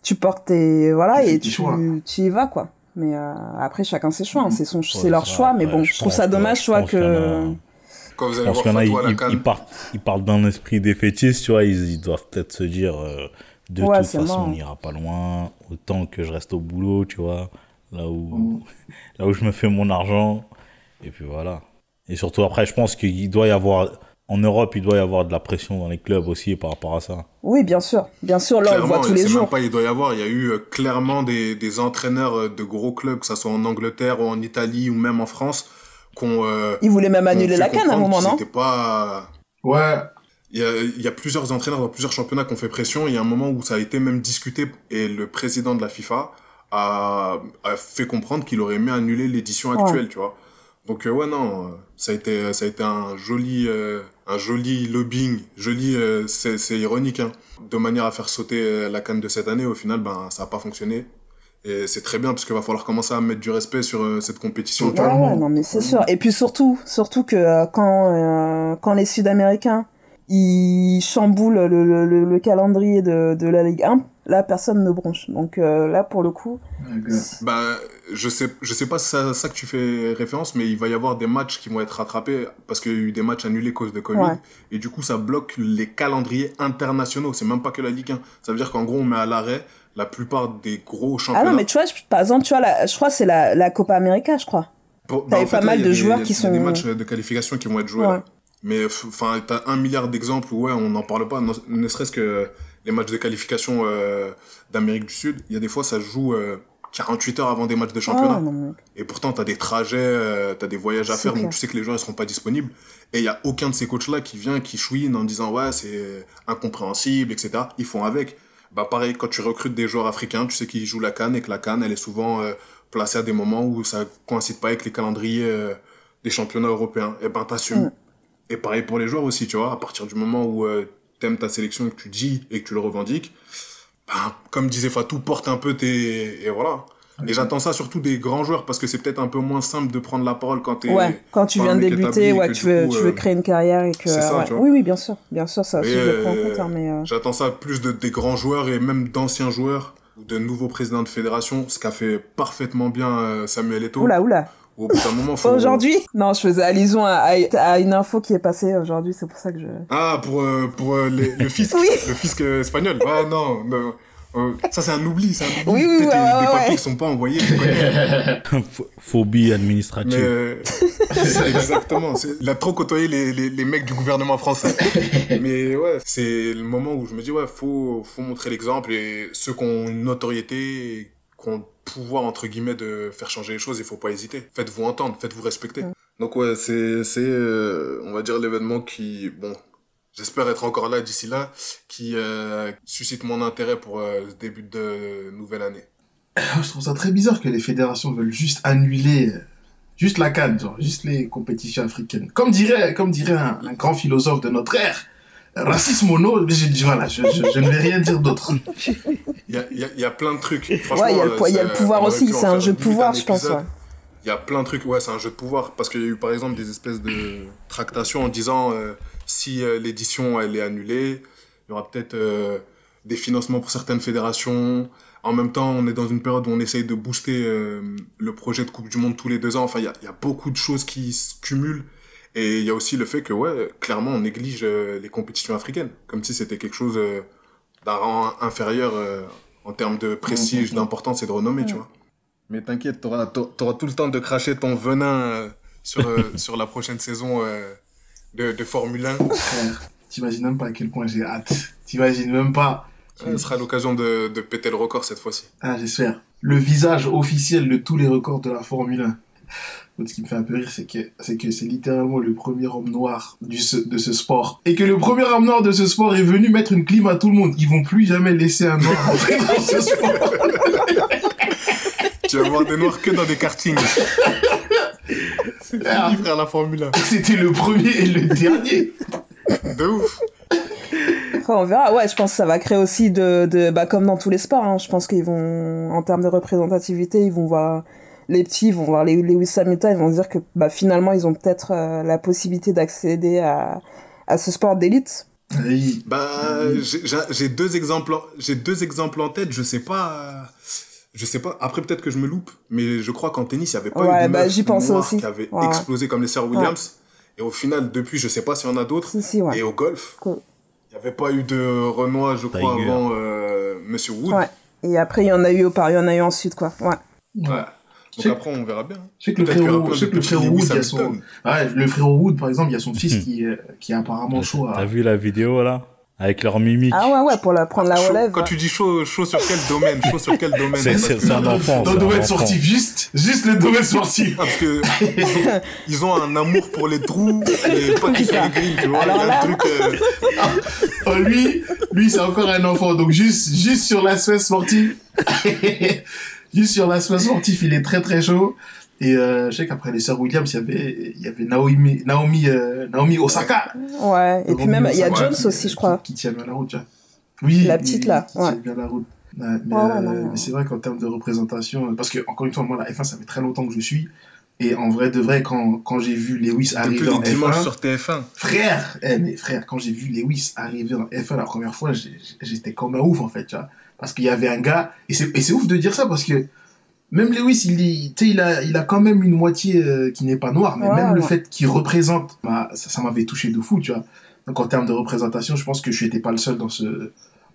tu portes tes, voilà, et tu, choix. tu y vas, quoi. Mais euh, après, chacun ses choix, hein, c'est son, c'est leur choix, mais bon, je, trouve ça que- dommage, je tu vois, en que. Quand vous allez pense voir qu'il y en a, Fatou à la ils, ils partent, ils partent d'un esprit défaitiste, tu vois, ils, ils doivent peut-être se dire, euh, de Ouais, toute façon, mort. on n'ira pas loin, autant que je reste au boulot, tu vois, là où, Mm. [laughs] là où je me fais mon argent, et puis voilà. Et surtout, après, je pense qu'il doit y avoir, en Europe, il doit y avoir de la pression dans les clubs aussi par rapport à ça. Oui, bien sûr, bien sûr, là, on le voit Clairement, tous les jours. pas il doit y avoir. Il y a eu euh, clairement des, des entraîneurs euh, de gros clubs, que ce soit en Angleterre ou en Italie ou même en France, qu'on. euh, Ils voulaient même annuler la canne à un moment, non étaient pas. Ouais. Il y, a, il y a plusieurs entraîneurs dans plusieurs championnats qui ont fait pression. Il y a un moment où ça a été même discuté et le président de la FIFA a, a fait comprendre qu'il aurait aimé annuler l'édition Ouais. actuelle, tu vois. Donc euh, ouais non, euh, ça a été ça a été un joli euh, un joli lobbying, joli euh, c'est c'est ironique hein, de manière à faire sauter la canne de cette année. Au final ben ça a pas fonctionné Et c'est très bien parce qu'il va falloir commencer à mettre du respect sur euh, cette compétition. Ouais, ouais, non, mais c'est sûr. Et puis surtout, surtout que euh, quand, euh, quand les Sud-Américains ils chamboulent le, le, le, calendrier de, de la Ligue 1, là personne ne bronche. Donc là pour le coup. Bah, je sais, je sais pas si c'est à ça que tu fais référence, mais il va y avoir des matchs qui vont être rattrapés parce qu'il y a eu des matchs annulés à cause de Covid. Et du coup, ça bloque les calendriers internationaux. C'est même pas que la Ligue 1. Ça veut dire qu'en gros, on met à l'arrêt la plupart des gros championnats. Ah non, mais tu vois, par exemple, tu vois, la, je crois que c'est la, la Copa América, je crois. Bah, T'avais pas mal de joueurs qui sont. Il y a des matchs de qualification qui vont être joués. Mais enfin, t'as un milliard d'exemples où ouais, on n'en parle pas, ne, serait-ce que les matchs de qualification euh, d'Amérique du Sud. Il y a des fois, ça se joue 48 euh, heures avant des matchs de championnat. Ah, et pourtant, t'as des trajets, euh, t'as des voyages à faire, donc tu sais que les joueurs ne seront pas disponibles. Et il y a aucun de ces coachs-là qui vient, qui chouine en disant ouais, c'est incompréhensible, etc. Ils font avec. Bah pareil, quand tu recrutes des joueurs africains, tu sais qu'ils jouent la canne et que la canne, elle est souvent euh, placée à des moments où ça coïncide pas avec les calendriers euh, des championnats européens. Et ben t'assumes. Mm. Et pareil pour les joueurs aussi, tu vois, à partir du moment où tu euh, t'aimes ta sélection et que tu dis et que tu le revendiques, ben, comme disait Fatou, porte un peu tes... Et voilà. Et j'attends ça surtout des grands joueurs parce que c'est peut-être un peu moins simple de prendre la parole quand tu ouais, quand tu viens de débuter, ouais, tu veux, tu veux créer une carrière et que. Ça, Oui, oui, bien sûr, bien sûr, ça aussi je le prends en compte. Hein, mais euh, J'attends ça plus de des grands joueurs et même d'anciens joueurs ou de nouveaux présidents de fédération, ce qu'a fait parfaitement bien euh, Samuel Eto'o. Oula, oula. Aujourd'hui? Non, je faisais allusion à, à, une info qui est passée aujourd'hui, c'est pour ça que je. Ah, pour, euh, pour le fisc, [laughs] oui. le fisc espagnol. Ah non, non. Euh, ça, c'est un oubli. C'est un oubli. Oui, oui, des papiers qui sont pas envoyés. [laughs] Phobie administrative. Euh, [laughs] exactement. Il a trop côtoyé les, les, les, mecs du gouvernement français. [laughs] Mais ouais, c'est le moment où je me dis, ouais, faut, faut montrer l'exemple et ceux qui ont une notoriété, qui ont le pouvoir, entre guillemets, de faire changer les choses, il faut pas hésiter. Faites-vous entendre, faites-vous respecter. Donc ouais, c'est, c'est euh, on va dire, l'événement qui, bon, j'espère être encore là d'ici là, qui euh, suscite mon intérêt pour euh, ce début de nouvelle année. [laughs] Je trouve ça très bizarre que les fédérations veulent juste annuler euh, juste la canne, genre, juste les compétitions africaines. Comme dirait, comme dirait un, grand philosophe de notre ère, racisme mono, je, voilà, je, je, ne vais rien dire d'autre. Il y a, y, a, y a, plein de trucs. Ouais, il y, a le pouvoir aussi, c'est un jeu de pouvoir, je pense. Il y a plein de trucs, ouais, c'est un jeu de pouvoir. Parce qu'il y a eu par exemple des espèces de tractations en disant si euh, l'édition elle est annulée, il y aura peut-être euh, des financements pour certaines fédérations. En même temps, on est dans une période où on essaye de booster euh, le projet de Coupe du Monde tous les deux ans. Enfin, il y a, y a, beaucoup de choses qui se cumulent. Et il y a aussi le fait que, ouais, clairement, on néglige les compétitions africaines. Comme si c'était quelque chose d'un rang inférieur en termes de prestige, d'importance et de renommée, tu vois. Mais t'inquiète, t'auras, auras tout le temps de cracher ton venin sur, [laughs] sur la prochaine saison de, de Formule 1. T'imagines même pas à quel point j'ai hâte. T'imagines même pas. Ce sera l'occasion de, de péter le record cette fois-ci. Ah, j'espère. Le visage officiel de tous les records de la Formule 1. Ce qui me fait un peu rire, c'est que c'est que c'est littéralement le premier homme noir du, de ce sport. Et que le premier homme noir de ce sport est venu mettre une clim à tout le monde. Ils vont plus jamais laisser un noir [laughs] entrer dans ce sport. tu vas voir des noirs que dans des kartings. C'est frère, la Formule 1. C'était le premier et le dernier. De ouf. on verra. Ouais, je pense que ça va créer aussi de, de bah, comme dans tous les sports. Hein, je pense qu'ils vont, en termes de représentativité, ils vont voir les petits, ils vont voir les Lewis Hamilton, ils vont se dire que bah, finalement, ils ont peut-être euh, la possibilité d'accéder à, à ce sport d'élite. Oui. Bah, j'ai deux exemples, j'ai deux exemples en tête. Je sais pas je sais pas, après peut-être que je me loupe, mais je crois qu'en tennis, il n'y avait pas eu de bah, j'y pensais aussi. qui avait explosé comme les sœurs Williams. Et au final, depuis, je sais pas s'il y en a d'autres. et au golf, il n'y avait pas eu de Renoir, je crois, avant euh, Monsieur Wood. Et après, il y en a eu au Paris, il y en a eu ensuite, quoi. Ouais. Ouais. Donc après, on verra bien. Je sais que le frérot, je sais que le frérot Wood, il y a son... Ouais, le frérot Wood, par exemple, il y a son fils hmm. qui, qui est apparemment chaud à... T'as vu la vidéo, là? Avec leur mimique. Ah ouais, ouais, pour la, prendre la relève. Quand tu dis chaud, chaud sur quel domaine? Chaud sur quel domaine? C'est un enfant. Dans le domaine sportif, juste, juste le domaine sportif. parce que ils ont, un amour pour les trous et pas qu'ils les grilles, tu vois. Alors là... truc, euh... [laughs] oh, lui, lui c'est encore un enfant, donc juste, juste sur l'aspect sportif, [laughs] juste sur l'aspect sportif, il est très très chaud. Et euh, je sais qu'après les sœurs Williams, il y avait, il y avait Naomi, Naomi, euh, Naomi Osaka. Ouais, et puis même, il y a Jones aussi, je crois. Qui, tient bien la route, Oui. La petite, là, qui ouais. tient bien la route. mais, c'est vrai qu'en termes de représentation, parce que encore une fois, moi, la F1, ça fait très longtemps que je suis. Et en vrai, de vrai, quand, quand j'ai vu Lewis arriver en F1. sur TF1. Frère, eh, mais frère, quand j'ai vu Lewis arriver en F1 la première fois, j'étais comme un ouf, en fait, tu vois. Parce qu'il y avait un gars, et c'est ouf de dire ça parce que même Lewis, il, il, a, il a quand même une moitié euh, qui n'est pas noire, mais même le fait qu'il représente, bah, ça, ça m'avait touché de fou, tu vois. Donc en termes de représentation, je pense que je n'étais pas le seul dans ce,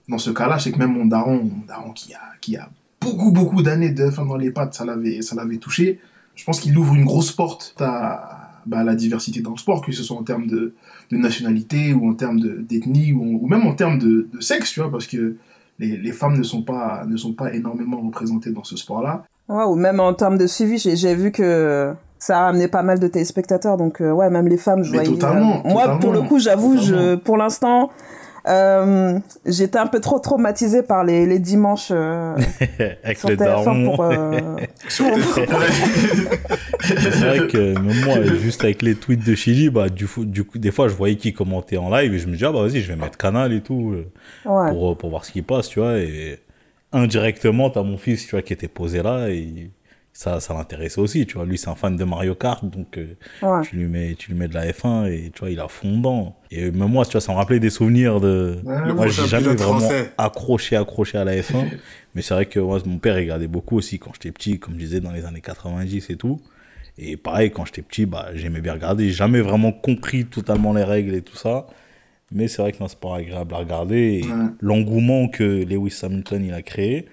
dans ce cas-là. Je sais que même mon daron, mon daron qui a, qui a beaucoup, beaucoup d'années de F1 dans les pattes, ça l'avait, ça l'avait touché. Je pense qu'il ouvre une grosse porte à, bah, la diversité dans le sport, que ce soit en termes de, de nationalité ou en termes d'ethnie ou, ou, même en termes de, de, sexe, tu vois, parce que les, les, femmes ne sont, pas, ne sont pas énormément représentées dans ce sport-là. Ouais, ou même en termes de suivi, j'ai vu que ça a amené pas mal de téléspectateurs, donc euh, ouais, même les femmes, je voyais. Totalement, euh, moi, pour le coup, j'avoue, je, pour l'instant, euh, j'étais un peu trop traumatisée par les, les dimanches euh, [laughs] avec sur les darons. Pour, euh, [laughs] c'est vrai que même moi, juste avec les tweets de Chili, bah, du, du coup, des fois, je voyais qui commentait en live et je me disais, ah bah vas-y, je vais mettre canal et tout ouais. pour, pour voir ce qui passe, tu vois. Et indirectement, t'as mon fils, tu vois, qui était posé là et ça, ça l'intéressait aussi, tu vois. Lui, c'est un fan de Mario Kart, donc euh, tu, lui mets, tu lui mets de la F1 et tu vois, il a fondant. Et même moi, tu vois, ça me rappelait des souvenirs de. moi, j'ai jamais vraiment accroché, accroché à la F1. [laughs] mais c'est vrai que moi, mon père regardait beaucoup aussi quand j'étais petit, comme je disais, dans les années 90 et tout. Et pareil, quand j'étais petit, bah, j'aimais bien regarder. J'ai jamais vraiment compris totalement les règles et tout ça. Mais c'est vrai que c'est un sport agréable à regarder. Et l'engouement que Lewis Hamilton il a créé,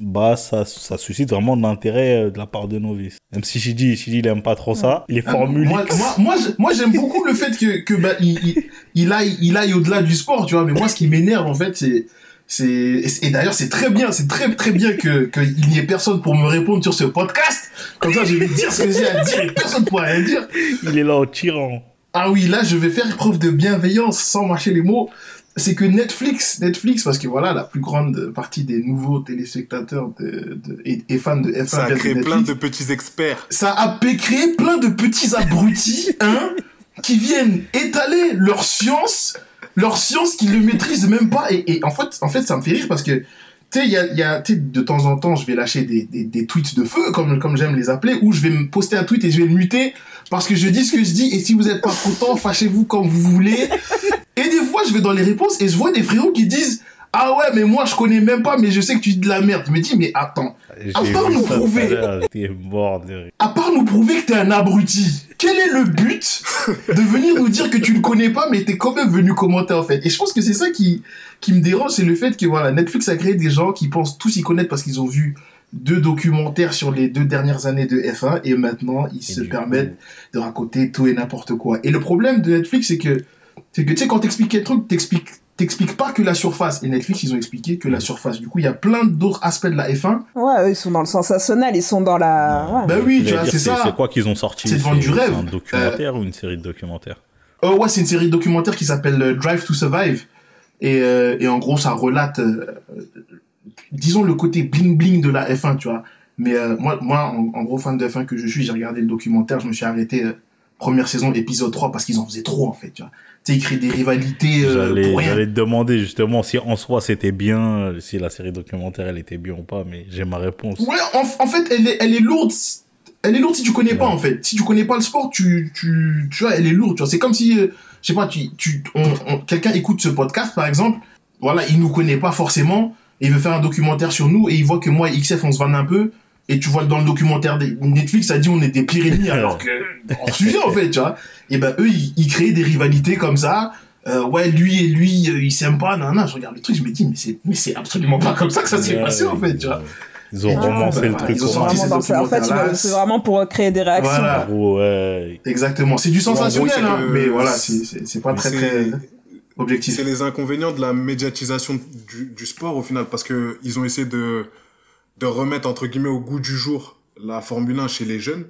bah ça, ça suscite vraiment de l'intérêt euh, de la part de novices. Même si Shidi, Shidi il aime pas trop ça, les ah, formules. Moi, moi, moi, j'aime beaucoup le fait que, que bah, il, il, aille, il aille au-delà du sport, tu vois. Mais moi, ce qui m'énerve, en fait, c'est, c'est, et d'ailleurs, c'est très bien, c'est très, très bien que, qu'il n'y ait personne pour me répondre sur ce podcast. Comme ça, je vais dire ce que j'ai à dire et personne pourra rien dire. Il est là en tyran. Ah oui, là, je vais faire preuve de bienveillance sans mâcher les mots c'est que Netflix, Netflix, parce que voilà, la plus grande partie des nouveaux téléspectateurs de, et, fans de F1 ça a créé plein de petits experts. Ça a créé plein de petits abrutis, [laughs] hein, qui viennent étaler leur science, leur science qu'ils ne maîtrisent même pas. Et, en fait, en fait, ça me fait rire parce que tu sais, de temps en temps, je vais lâcher des, tweets de feu, comme, j'aime les appeler, où je vais me poster un tweet et je vais le muter parce que je dis ce que je dis et si vous n'êtes pas content, fâchez-vous comme vous voulez. Et des fois, je vais dans les réponses et je vois des frérots qui disent ah ouais, mais moi je connais même pas, mais je sais que tu dis de la merde. Je me dis, mais attends, à part nous prouver, à part nous prouver que t'es un abruti, quel est le but de venir nous dire que tu ne connais pas, mais t'es quand même venu commenter en fait? Et je pense que c'est ça qui qui me dérange, c'est le fait que voilà, Netflix a créé des gens qui pensent tous y connaître parce qu'ils ont vu deux documentaires sur les deux dernières années de F1 et maintenant ils se permettent de raconter tout et n'importe quoi. Et le problème de Netflix, c'est que, c'est que tu sais, quand t'expliques un truc, t'expliques, t'expliques pas que la surface. Et Netflix, ils ont expliqué que la surface. Du coup, il y a plein d'autres aspects de la F1. Ouais, ils sont dans le sensationnel, ils sont dans la. Bah oui, tu vois, c'est ça. C'est quoi qu'ils ont sorti? C'est devant du rêve. un documentaire ou une série de documentaires? Oh ouais, c'est une série de documentaires qui s'appelle euh, Drive to Survive. Et, euh, et en gros, ça relate disons le côté bling bling de la F1, tu vois. Mais euh, moi, moi en, gros fan de F1 que je suis, j'ai regardé le documentaire, je me suis arrêté euh, première saison, épisode 3, parce qu'ils en faisaient trop, en fait, tu vois. Tu créent des rivalités euh, J'allais te demander, justement, si en soi c'était bien, si la série documentaire, elle était bien ou pas, mais j'ai ma réponse. Ouais, en, fait, elle est, elle est lourde elle est lourde si tu connais pas en fait. Si tu connais pas le sport, tu tu tu vois, elle est lourde. Tu vois, c'est comme si je sais pas, tu tu quelqu'un écoute ce podcast par exemple, voilà, il nous connaît pas forcément, et il veut faire un documentaire sur nous et il voit que moi et XF on se vanne un peu et tu vois dans le documentaire de Netflix ça dit on est des ennemis [laughs] alors que en sujet en fait tu vois. Et ben eux ils, créent des rivalités comme ça. Euh, ouais lui et lui euh, ils s'aiment pas non non je regarde le truc je me dis mais c'est mais c'est absolument pas comme ça que ça s'est passé en fait tu vois. ils ont romancé le truc. Ils ont en fait, c'est vraiment pour créer des réactions. Ouais. Exactement. C'est du sensationnel, hein, mais voilà, c'est pas très très c'est les inconvénients de la médiatisation du, sport au final, parce que ils ont essayé de, de remettre entre guillemets au goût du jour la Formule 1 chez les jeunes.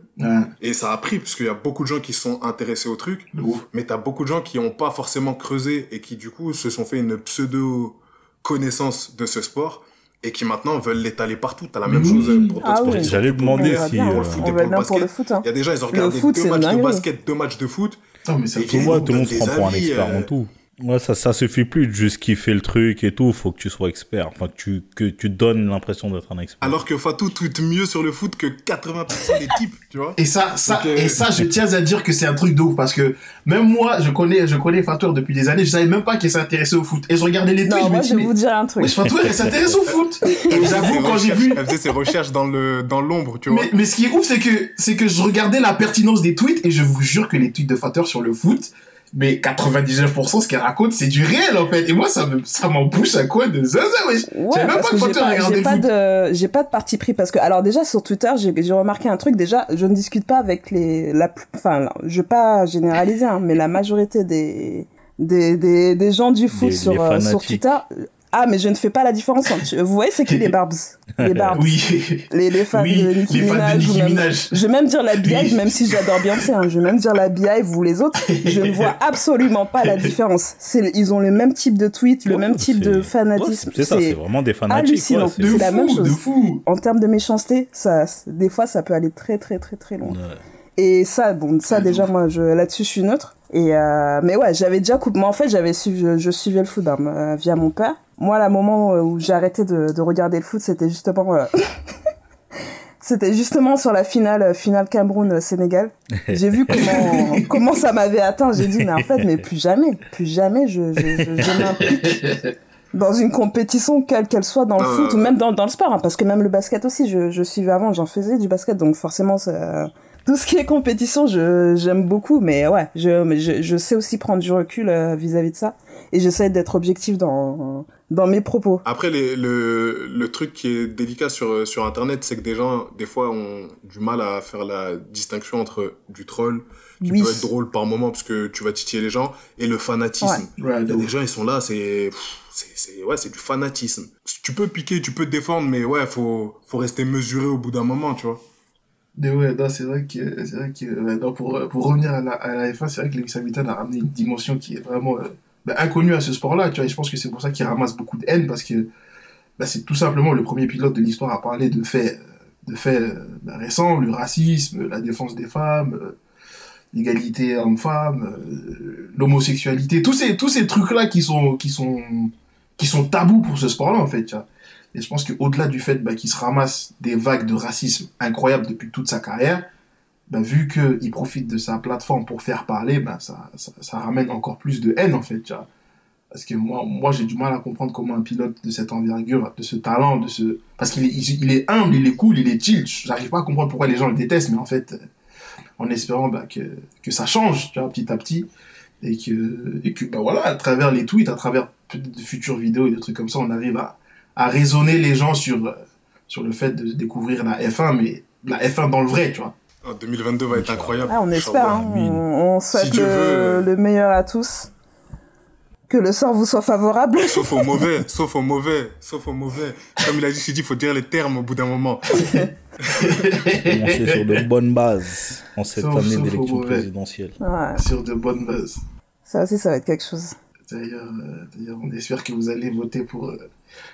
Et ça a pris, parce qu'il y a beaucoup de gens qui sont intéressés au truc, mais tu as beaucoup de gens qui n'ont pas forcément creusé et qui du coup se sont fait une pseudo connaissance de ce sport et qui maintenant veulent l'étaler partout. T'as la même chose pour d'autres ah J'allais demander si... Pour le foot et pour le basket. Il y a déjà, ils ont regardé deux matchs de basket, deux matchs de foot. Non, mais ça tout, tout le monde se prend pour un expert en tout. Ouais, ça, ça suffit plus de juste kiffer le truc et tout. Faut que tu sois expert. Enfin, que tu, que tu donnes l'impression d'être un expert. Alors que Fatou tweet mieux sur le foot que 80% des types, tu vois. Et ça, ça, et ça, je tiens à dire que c'est un truc de ouf parce que même moi, je connais, je connais Fatou depuis des années. Je savais même pas qu'il s'intéressait au foot. Et je regardais les tweets. Non, je moi, je vais mais- vous dire un truc. mais Fatou, elle s'intéresse au foot. Et j'avoue, quand j'ai vu, Elle faisait ses recherches dans le dans l'ombre, tu vois. Mais, mais ce qui est ouf, c'est que, c'est que je regardais la pertinence des tweets et je vous jure que les tweets de Fatter sur le foot, mais 99% ce qu'elle raconte, c'est du réel en fait. Et moi, ça me, ça m'en pousse un coin de zinzin, wesh. Ouais, J'avais même parce pas j'ai Fatter pas, regardait j'ai pas de, j'ai pas de parti pris parce que, alors déjà sur Twitter, j'ai j'ai remarqué un truc. Déjà, je ne discute pas avec les, la, plus- enfin, je vais pas généraliser, hein, mais la majorité des, des, des, des gens du foot Des- sur, les euh, sur. Twitter. Ah, mais je ne fais pas la différence. entre- Vous voyez, c'est qui les Barbs? Les Barbs. Oui, Les, les fans oui, de Nicki les fans de Minaj. Nicki même- Minaj. Je vais même dire la Oui. même si j'adore Beyoncé. Hein. Je vais même dire la Beehive ou les autres. Je ne vois absolument pas la différence. C'est, ils ont le même type de tweet, le Ouais, même type de fanatisme. ouais, c'est ça, c'est vraiment des fanatiques. hallucinant. ouais, c'est- la même chose. de fou. en termes de méchanceté, ça, des fois, ça peut aller très, très, très, très loin. Ouais. Et ça, bon, ça déjà, moi, je, là-dessus, je suis neutre. Et euh, mais ouais, j'avais déjà coupé. Moi, en fait, j'avais suivi, je, je suivais le foot ben, euh, via mon père. Moi, le moment où j'ai arrêté de, de regarder le foot, c'était justement, euh, [laughs] c'était justement sur la finale, finale Cameroun-Sénégal. J'ai vu comment, [laughs] comment ça m'avait atteint. J'ai dit, mais en fait, mais plus jamais, plus jamais, je, je, je, je m'implique dans une compétition, quelle qu'elle soit, dans le Euh. foot ou même dans, dans le sport, hein, parce que même le basket aussi, je, je suivais avant, j'en faisais du basket, donc forcément, ça- tout ce qui est compétition, je, j'aime beaucoup, mais ouais, je, je, je sais aussi prendre du recul euh, vis-à-vis de ça, et j'essaie d'être objectif dans, dans mes propos. Après, les- le, le truc qui est délicat sur, sur Internet, c'est que des gens, des fois, ont du mal à faire la distinction entre du troll, qui Oui. peut être drôle par moment parce que tu vas titiller les gens, et le fanatisme. Ouais, Il y a des gens, ils sont là, c'est, c'est, ouais, c'est du fanatisme. Tu peux piquer, tu peux te défendre, mais ouais, faut, faut rester mesuré au bout d'un moment, tu vois. Mais ouais, non, c'est vrai que, c'est vrai que, non, pour, pour revenir à la, à la F1, c'est vrai que Lewis Hamilton a ramené une dimension qui est vraiment euh, bah, inconnue à ce sport-là, tu vois, et je pense que c'est pour ça qu'il ramasse beaucoup de haine, parce que bah, c'est tout simplement le premier pilote de l'histoire à parler de faits, euh, de faits euh, bah, récents, le racisme, la défense des femmes, euh, l'égalité homme-femme, euh, l'homosexualité, tous ces, tous ces trucs-là qui sont, qui sont, qui sont tabous pour ce sport-là, en fait. Et je pense qu'au-delà du fait bah, qu'il se ramasse des vagues de racisme incroyables depuis toute sa carrière, bah, vu qu'il profite de sa plateforme pour faire parler, bah, ça, ramène encore plus de haine, en fait. Parce que moi, j'ai du mal à comprendre comment un pilote de cette envergure, de ce talent, de ce... parce qu'il est, humble, il est cool, il est chill. J'arrive pas à comprendre pourquoi les gens le détestent, mais en fait, euh, en espérant bah, que, ça change, petit à petit. Et que, voilà, à travers les tweets, à travers de futures vidéos et des trucs comme ça, on arrive à, à raisonner les gens sur, euh, sur le fait de découvrir la F1, mais la F1 dans le vrai, tu vois. En 2022 va être incroyable. Ah, on espère, hein, on, on souhaite Si Dieu le, meilleur à tous. Que le sort vous soit favorable. [laughs] Sauf au mauvais, sauf au mauvais, sauf au mauvais. Comme il a dit, il dit, faut dire les termes au bout d'un moment. Commencer sur de bonnes bases en cette Sauf- année d'élection présidentielle. Ouais, Sur de bonnes bases. ça aussi, ça va être quelque chose. D'ailleurs, euh, d'ailleurs, on espère que vous allez voter pour, euh,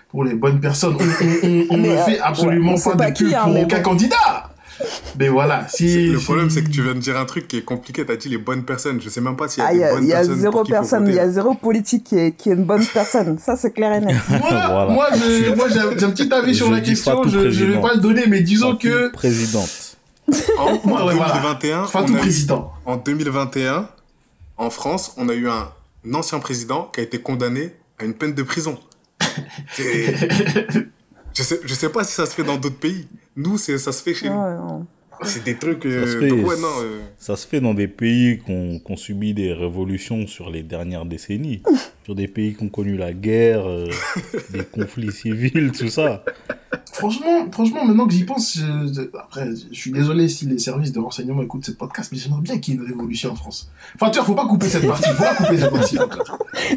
pour les bonnes personnes. On, on- on- on [laughs] Mais, ne euh, fait absolument ouais, on sait pas, pas de qui, pub hein, pour aucun bon. candidat. Mais voilà, si... le si- problème, c'est que tu viens de dire un truc qui est compliqué. T'as dit les bonnes personnes. Je sais même pas s'il y a Ah, il des y a, bonnes il y a personnes. zéro personne, il y a zéro politique qui est, qui est une bonne personne. Ça, c'est clair et net. [laughs] Moi, [laughs] Voilà. moi, j'ai un petit avis sur la question, je ne vais pas le donner, mais disons que... Présidente. En, en Ouais, ouais, voilà. 2021, Fatou on a eu- président. en 2021, en France, on a eu un ancien président qui a été condamné à une peine de prison. [laughs] Je sais, je sais pas si ça se fait dans d'autres pays. Nous, c'est, ça se fait chez Ouais, nous. non. C'est des trucs. Ça euh, se fait. donc ouais, non. euh, Ça se fait dans des pays qui ont, subi des révolutions sur les dernières décennies. sur des pays qui ont connu la guerre, euh, [laughs] des conflits civils, tout ça. Franchement, franchement, maintenant que j'y pense, je- après, je suis désolé si les services de renseignement écoutent ce podcast, mais j'aimerais bien qu'il y ait une révolution en France. Enfin, tu vois, faut pas couper cette partie, faut pas couper cette partie. [laughs]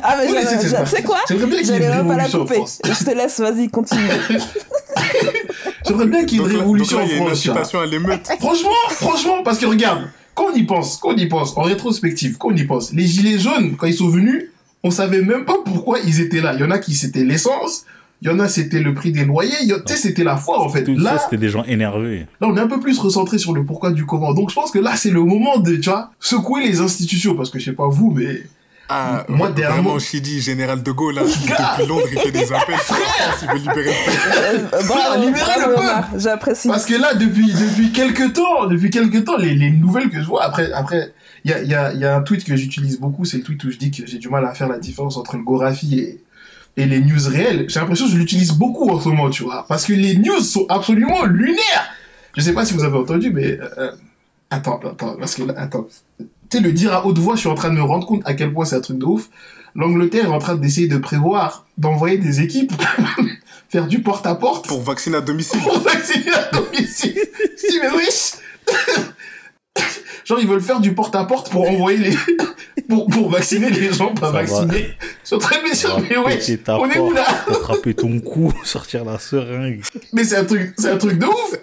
Ah, mais tu sais quoi J'aimerais bien qu'il y ait J'allais même pas la couper. France. Je te laisse, vas-y, continue. [laughs] J'aimerais bien qu'il y ait une révolution donc là, il y a en une France. incitation à l'émeute. Franchement, franchement, parce que regarde, quand on y pense, quand on y pense, en rétrospective, quand on y pense, les gilets jaunes, quand ils sont venus, on savait même pas pourquoi ils étaient là. Il y en a qui c'était l'essence, il y en a c'était le prix des loyers, il y a- tu sais, c'était la foi en fait. Tout Là, ça, c'était des gens énervés. là, on est un peu plus recentré sur le pourquoi du comment. Donc je pense que là, c'est le moment de, tu vois, secouer les institutions, parce que je sais pas vous, mais Ah, moi, dernièrement. Vraiment, Chidi, général de Gaulle, là, depuis [laughs] Londres, il fait des appels. il veut libérer le peuple. Euh, bravo, libérer le peuple. J'apprécie. Parce que là, depuis, depuis quelques temps, depuis quelques temps, les, les nouvelles que je vois, après, après, il y a, y, a, y a un tweet que j'utilise beaucoup, c'est le tweet où je dis que j'ai du mal à faire la différence entre le Gorafi et, et les news réelles. J'ai l'impression que je l'utilise beaucoup en ce moment, tu vois. Parce que les news sont absolument lunaires. Je sais pas si vous avez entendu, mais, euh, attends, attends, parce que, attends tu sais, le dire à haute voix, je suis en train de me rendre compte à quel point c'est un truc de ouf. L'Angleterre est en train d'essayer de prévoir d'envoyer des équipes [laughs] faire du porte-à-porte. Pour vacciner à domicile. Pour vacciner à domicile. [laughs] mais oui. Genre, ils veulent faire du porte-à-porte pour envoyer les, [laughs] pour, pour vacciner les gens pas vaccinés. De me dire, mais ouais, on est où là? Attraper ton cou, [laughs] sortir la seringue. Mais c'est un truc, c'est un truc de ouf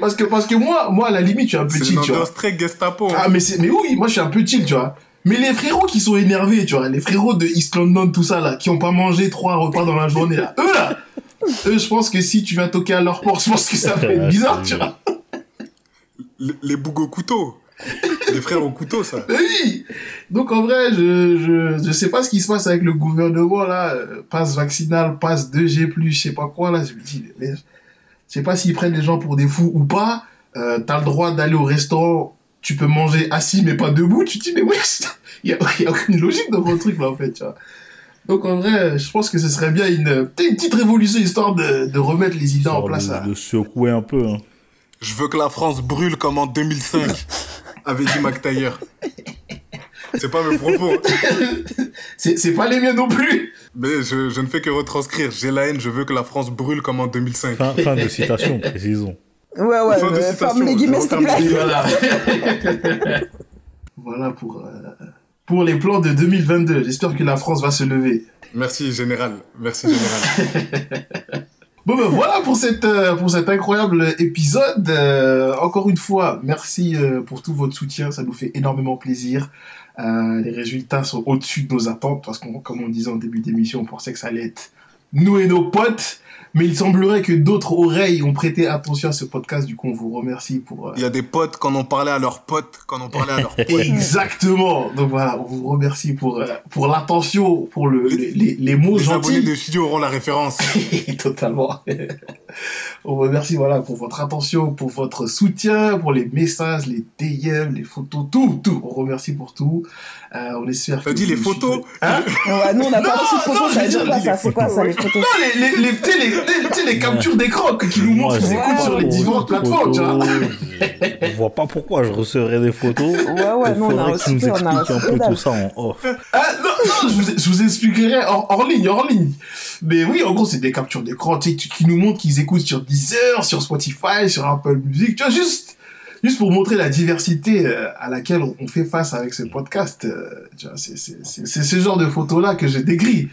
parce que, parce que moi, moi, à la limite, je suis un peu chill, tu vois. C'est très Gestapo. Hein. Ah, mais c'est, mais oui, moi, je suis un peu chill, tu vois. Mais les frérots qui sont énervés, tu vois, les frérots de East London, tout ça, là, qui ont pas mangé trois repas dans la journée, là, eux, là, eux, je pense que si tu viens toquer à leur porte, je pense que ça va être [laughs] bizarre, tu vois. Les, les bougs au couteau. Les frères au couteau, ça. Oui. Donc en vrai, je, je je sais pas ce qui se passe avec le gouvernement là, passe vaccinal, passe 2G+, je sais pas quoi là. Je me dis, mais je sais pas s'ils prennent les gens pour des fous ou pas. Euh, t'as le droit d'aller au restaurant, tu peux manger assis mais pas debout. Tu te dis, mais ouais, [laughs] il y a, y a aucune logique dans votre truc là en fait, tu vois. Donc en vrai, je pense que ce serait bien une, une petite révolution histoire de, de remettre les idées en place. De, de secouer un peu. Hein. Je veux que la France brûle comme en 2005, [laughs] avait dit McTayer. C'est pas mes propos. c'est pas les miens non plus. Mais je, je, ne fais que retranscrire. J'ai la haine, je veux que la France brûle comme en 2005. Fin, fin de citation, précisons. Ouais, ouais, fin de euh, citation, les guillemets, s'il te plaît. Voilà. [laughs] voilà pour, euh, pour les plans de 2022. J'espère que la France va se lever. Merci, général. Merci, général. [laughs] Bon ben voilà pour cette euh, pour cet incroyable épisode. Euh, encore une fois, merci euh, pour tout votre soutien, ça nous fait énormément plaisir. les résultats sont au-dessus de nos attentes parce qu'on comme on disait en début d'émission, on pensait que ça allait être nous et nos potes mais il semblerait que d'autres oreilles ont prêté attention à ce podcast. Du coup, on vous remercie pour. Euh, il y a des potes quand on parlait à leurs potes, quand on parlait à leurs [laughs] potes. Exactement. Donc voilà, on vous remercie pour euh, pour l'attention, pour le les, les, les mots les gentils. Les abonnés de studio auront la référence. [laughs] Totalement. [laughs] on vous remercie voilà pour votre attention, pour votre soutien, pour les messages, les DM, les photos, tout, tout. On remercie pour tout. Euh, on espère. T'as dit les photos Hein ouais, Nous, on n'a pas reçu de photos. Ça veut dire quoi ça C'est quoi ça les photos Non, les les les, les, les captures d'écran qui nous montrent qu'ils écoutent sur les différentes plateformes, tu vois. Je vois pas pourquoi je recevrais des photos. Ouais, ouais, non, on a reçu. nous explique un peu tout ça en off. Ah, non, non, je vous, expliquerai hors, ligne, hors ligne. Mais oui, en gros, c'est des captures d'écran qui nous montrent qu'ils écoutent sur Deezer, sur Spotify, sur Apple Music, tu vois, juste juste pour montrer la diversité euh, à laquelle on fait face avec ce podcast. Euh, c'est ce genre de photos-là que j'ai dégris.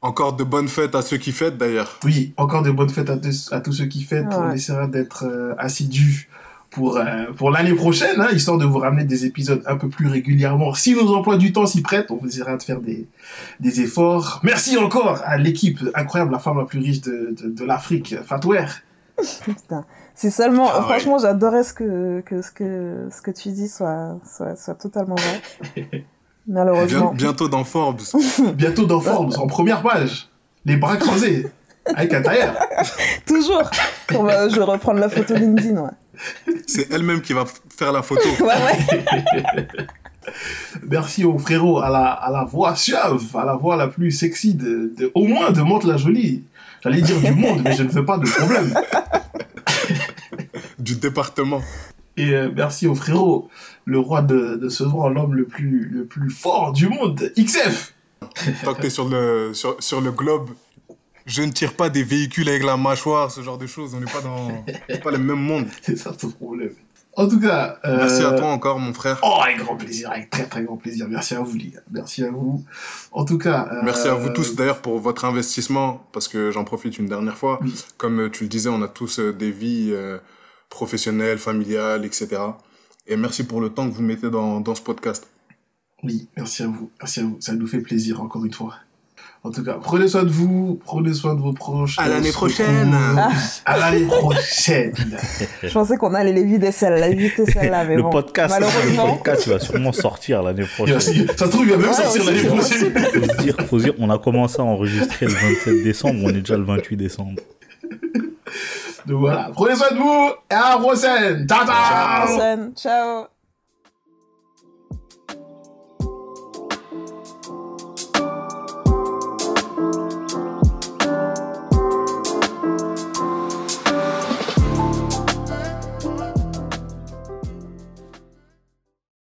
Encore de bonnes fêtes à ceux qui fêtent d'ailleurs. Oui, encore de bonnes fêtes à, à tous ceux qui fêtent. On essaiera d'être euh, assidus pour, pour l'année prochaine, hein, histoire de vous ramener des épisodes un peu plus régulièrement. Si nos emplois du temps s'y prêtent, on essaiera de faire des, des efforts. Merci encore à l'équipe incroyable, la femme la plus riche de, de, de l'Afrique, Fatware. Putain. Si seulement, ah franchement, j'adorais ce que, que, ce que, ce que tu dis soit, soit, soit totalement vrai. [laughs] Malheureusement. bientôt dans Forbes. [laughs] bientôt dans Forbes, en première page. Les bras croisés. Avec un tailleur. [laughs] Toujours. je vais reprendre la photo LinkedIn, ouais. C'est elle-même qui va faire la photo. ouais, ouais. Merci au frérot à la, à la voix suave, à la voix la plus sexy de, de au moins de Monte la Jolie. J'allais dire du monde, mais je ne veux pas de problème. [laughs] du département. Et euh, merci au frérot, le roi de, de ce droit, l'homme le plus, le plus fort du monde, XF. Tant que t'es sur le, sur, sur le globe, je ne tire pas des véhicules avec la mâchoire, ce genre de choses. On n'est pas dans pas le même monde. [laughs] C'est ça ton problème. En tout cas. Euh... Merci à toi encore, mon frère. Oh, avec grand plaisir, avec très très grand plaisir. Merci à vous, les gars. Merci à vous. En tout cas. Euh... Merci à vous tous d'ailleurs pour votre investissement, parce que j'en profite une dernière fois. Oui. Comme tu le disais, on a tous euh, des vies euh, professionnelles, familiales, etc. Et merci pour le temps que vous mettez dans, dans ce podcast. Oui, merci à vous. Merci à vous. Ça nous fait plaisir encore une fois. En tout cas, prenez soin de vous, prenez soin de vos proches. À l'année prochaine. À l'année prochaine. [laughs] Je pensais qu'on allait l'éviter celle-là, éviter celle-là, mais le bon. Podcast, malheureusement. le podcast, il va sûrement sortir l'année prochaine. Ça se trouve, il va même Ouais, sortir l'année prochaine. Faut se dire, faut se dire, on a commencé à enregistrer le 27 décembre, on est déjà le 28 décembre. Donc voilà, prenez soin de vous et à la prochaine. Ciao, ciao. Ciao.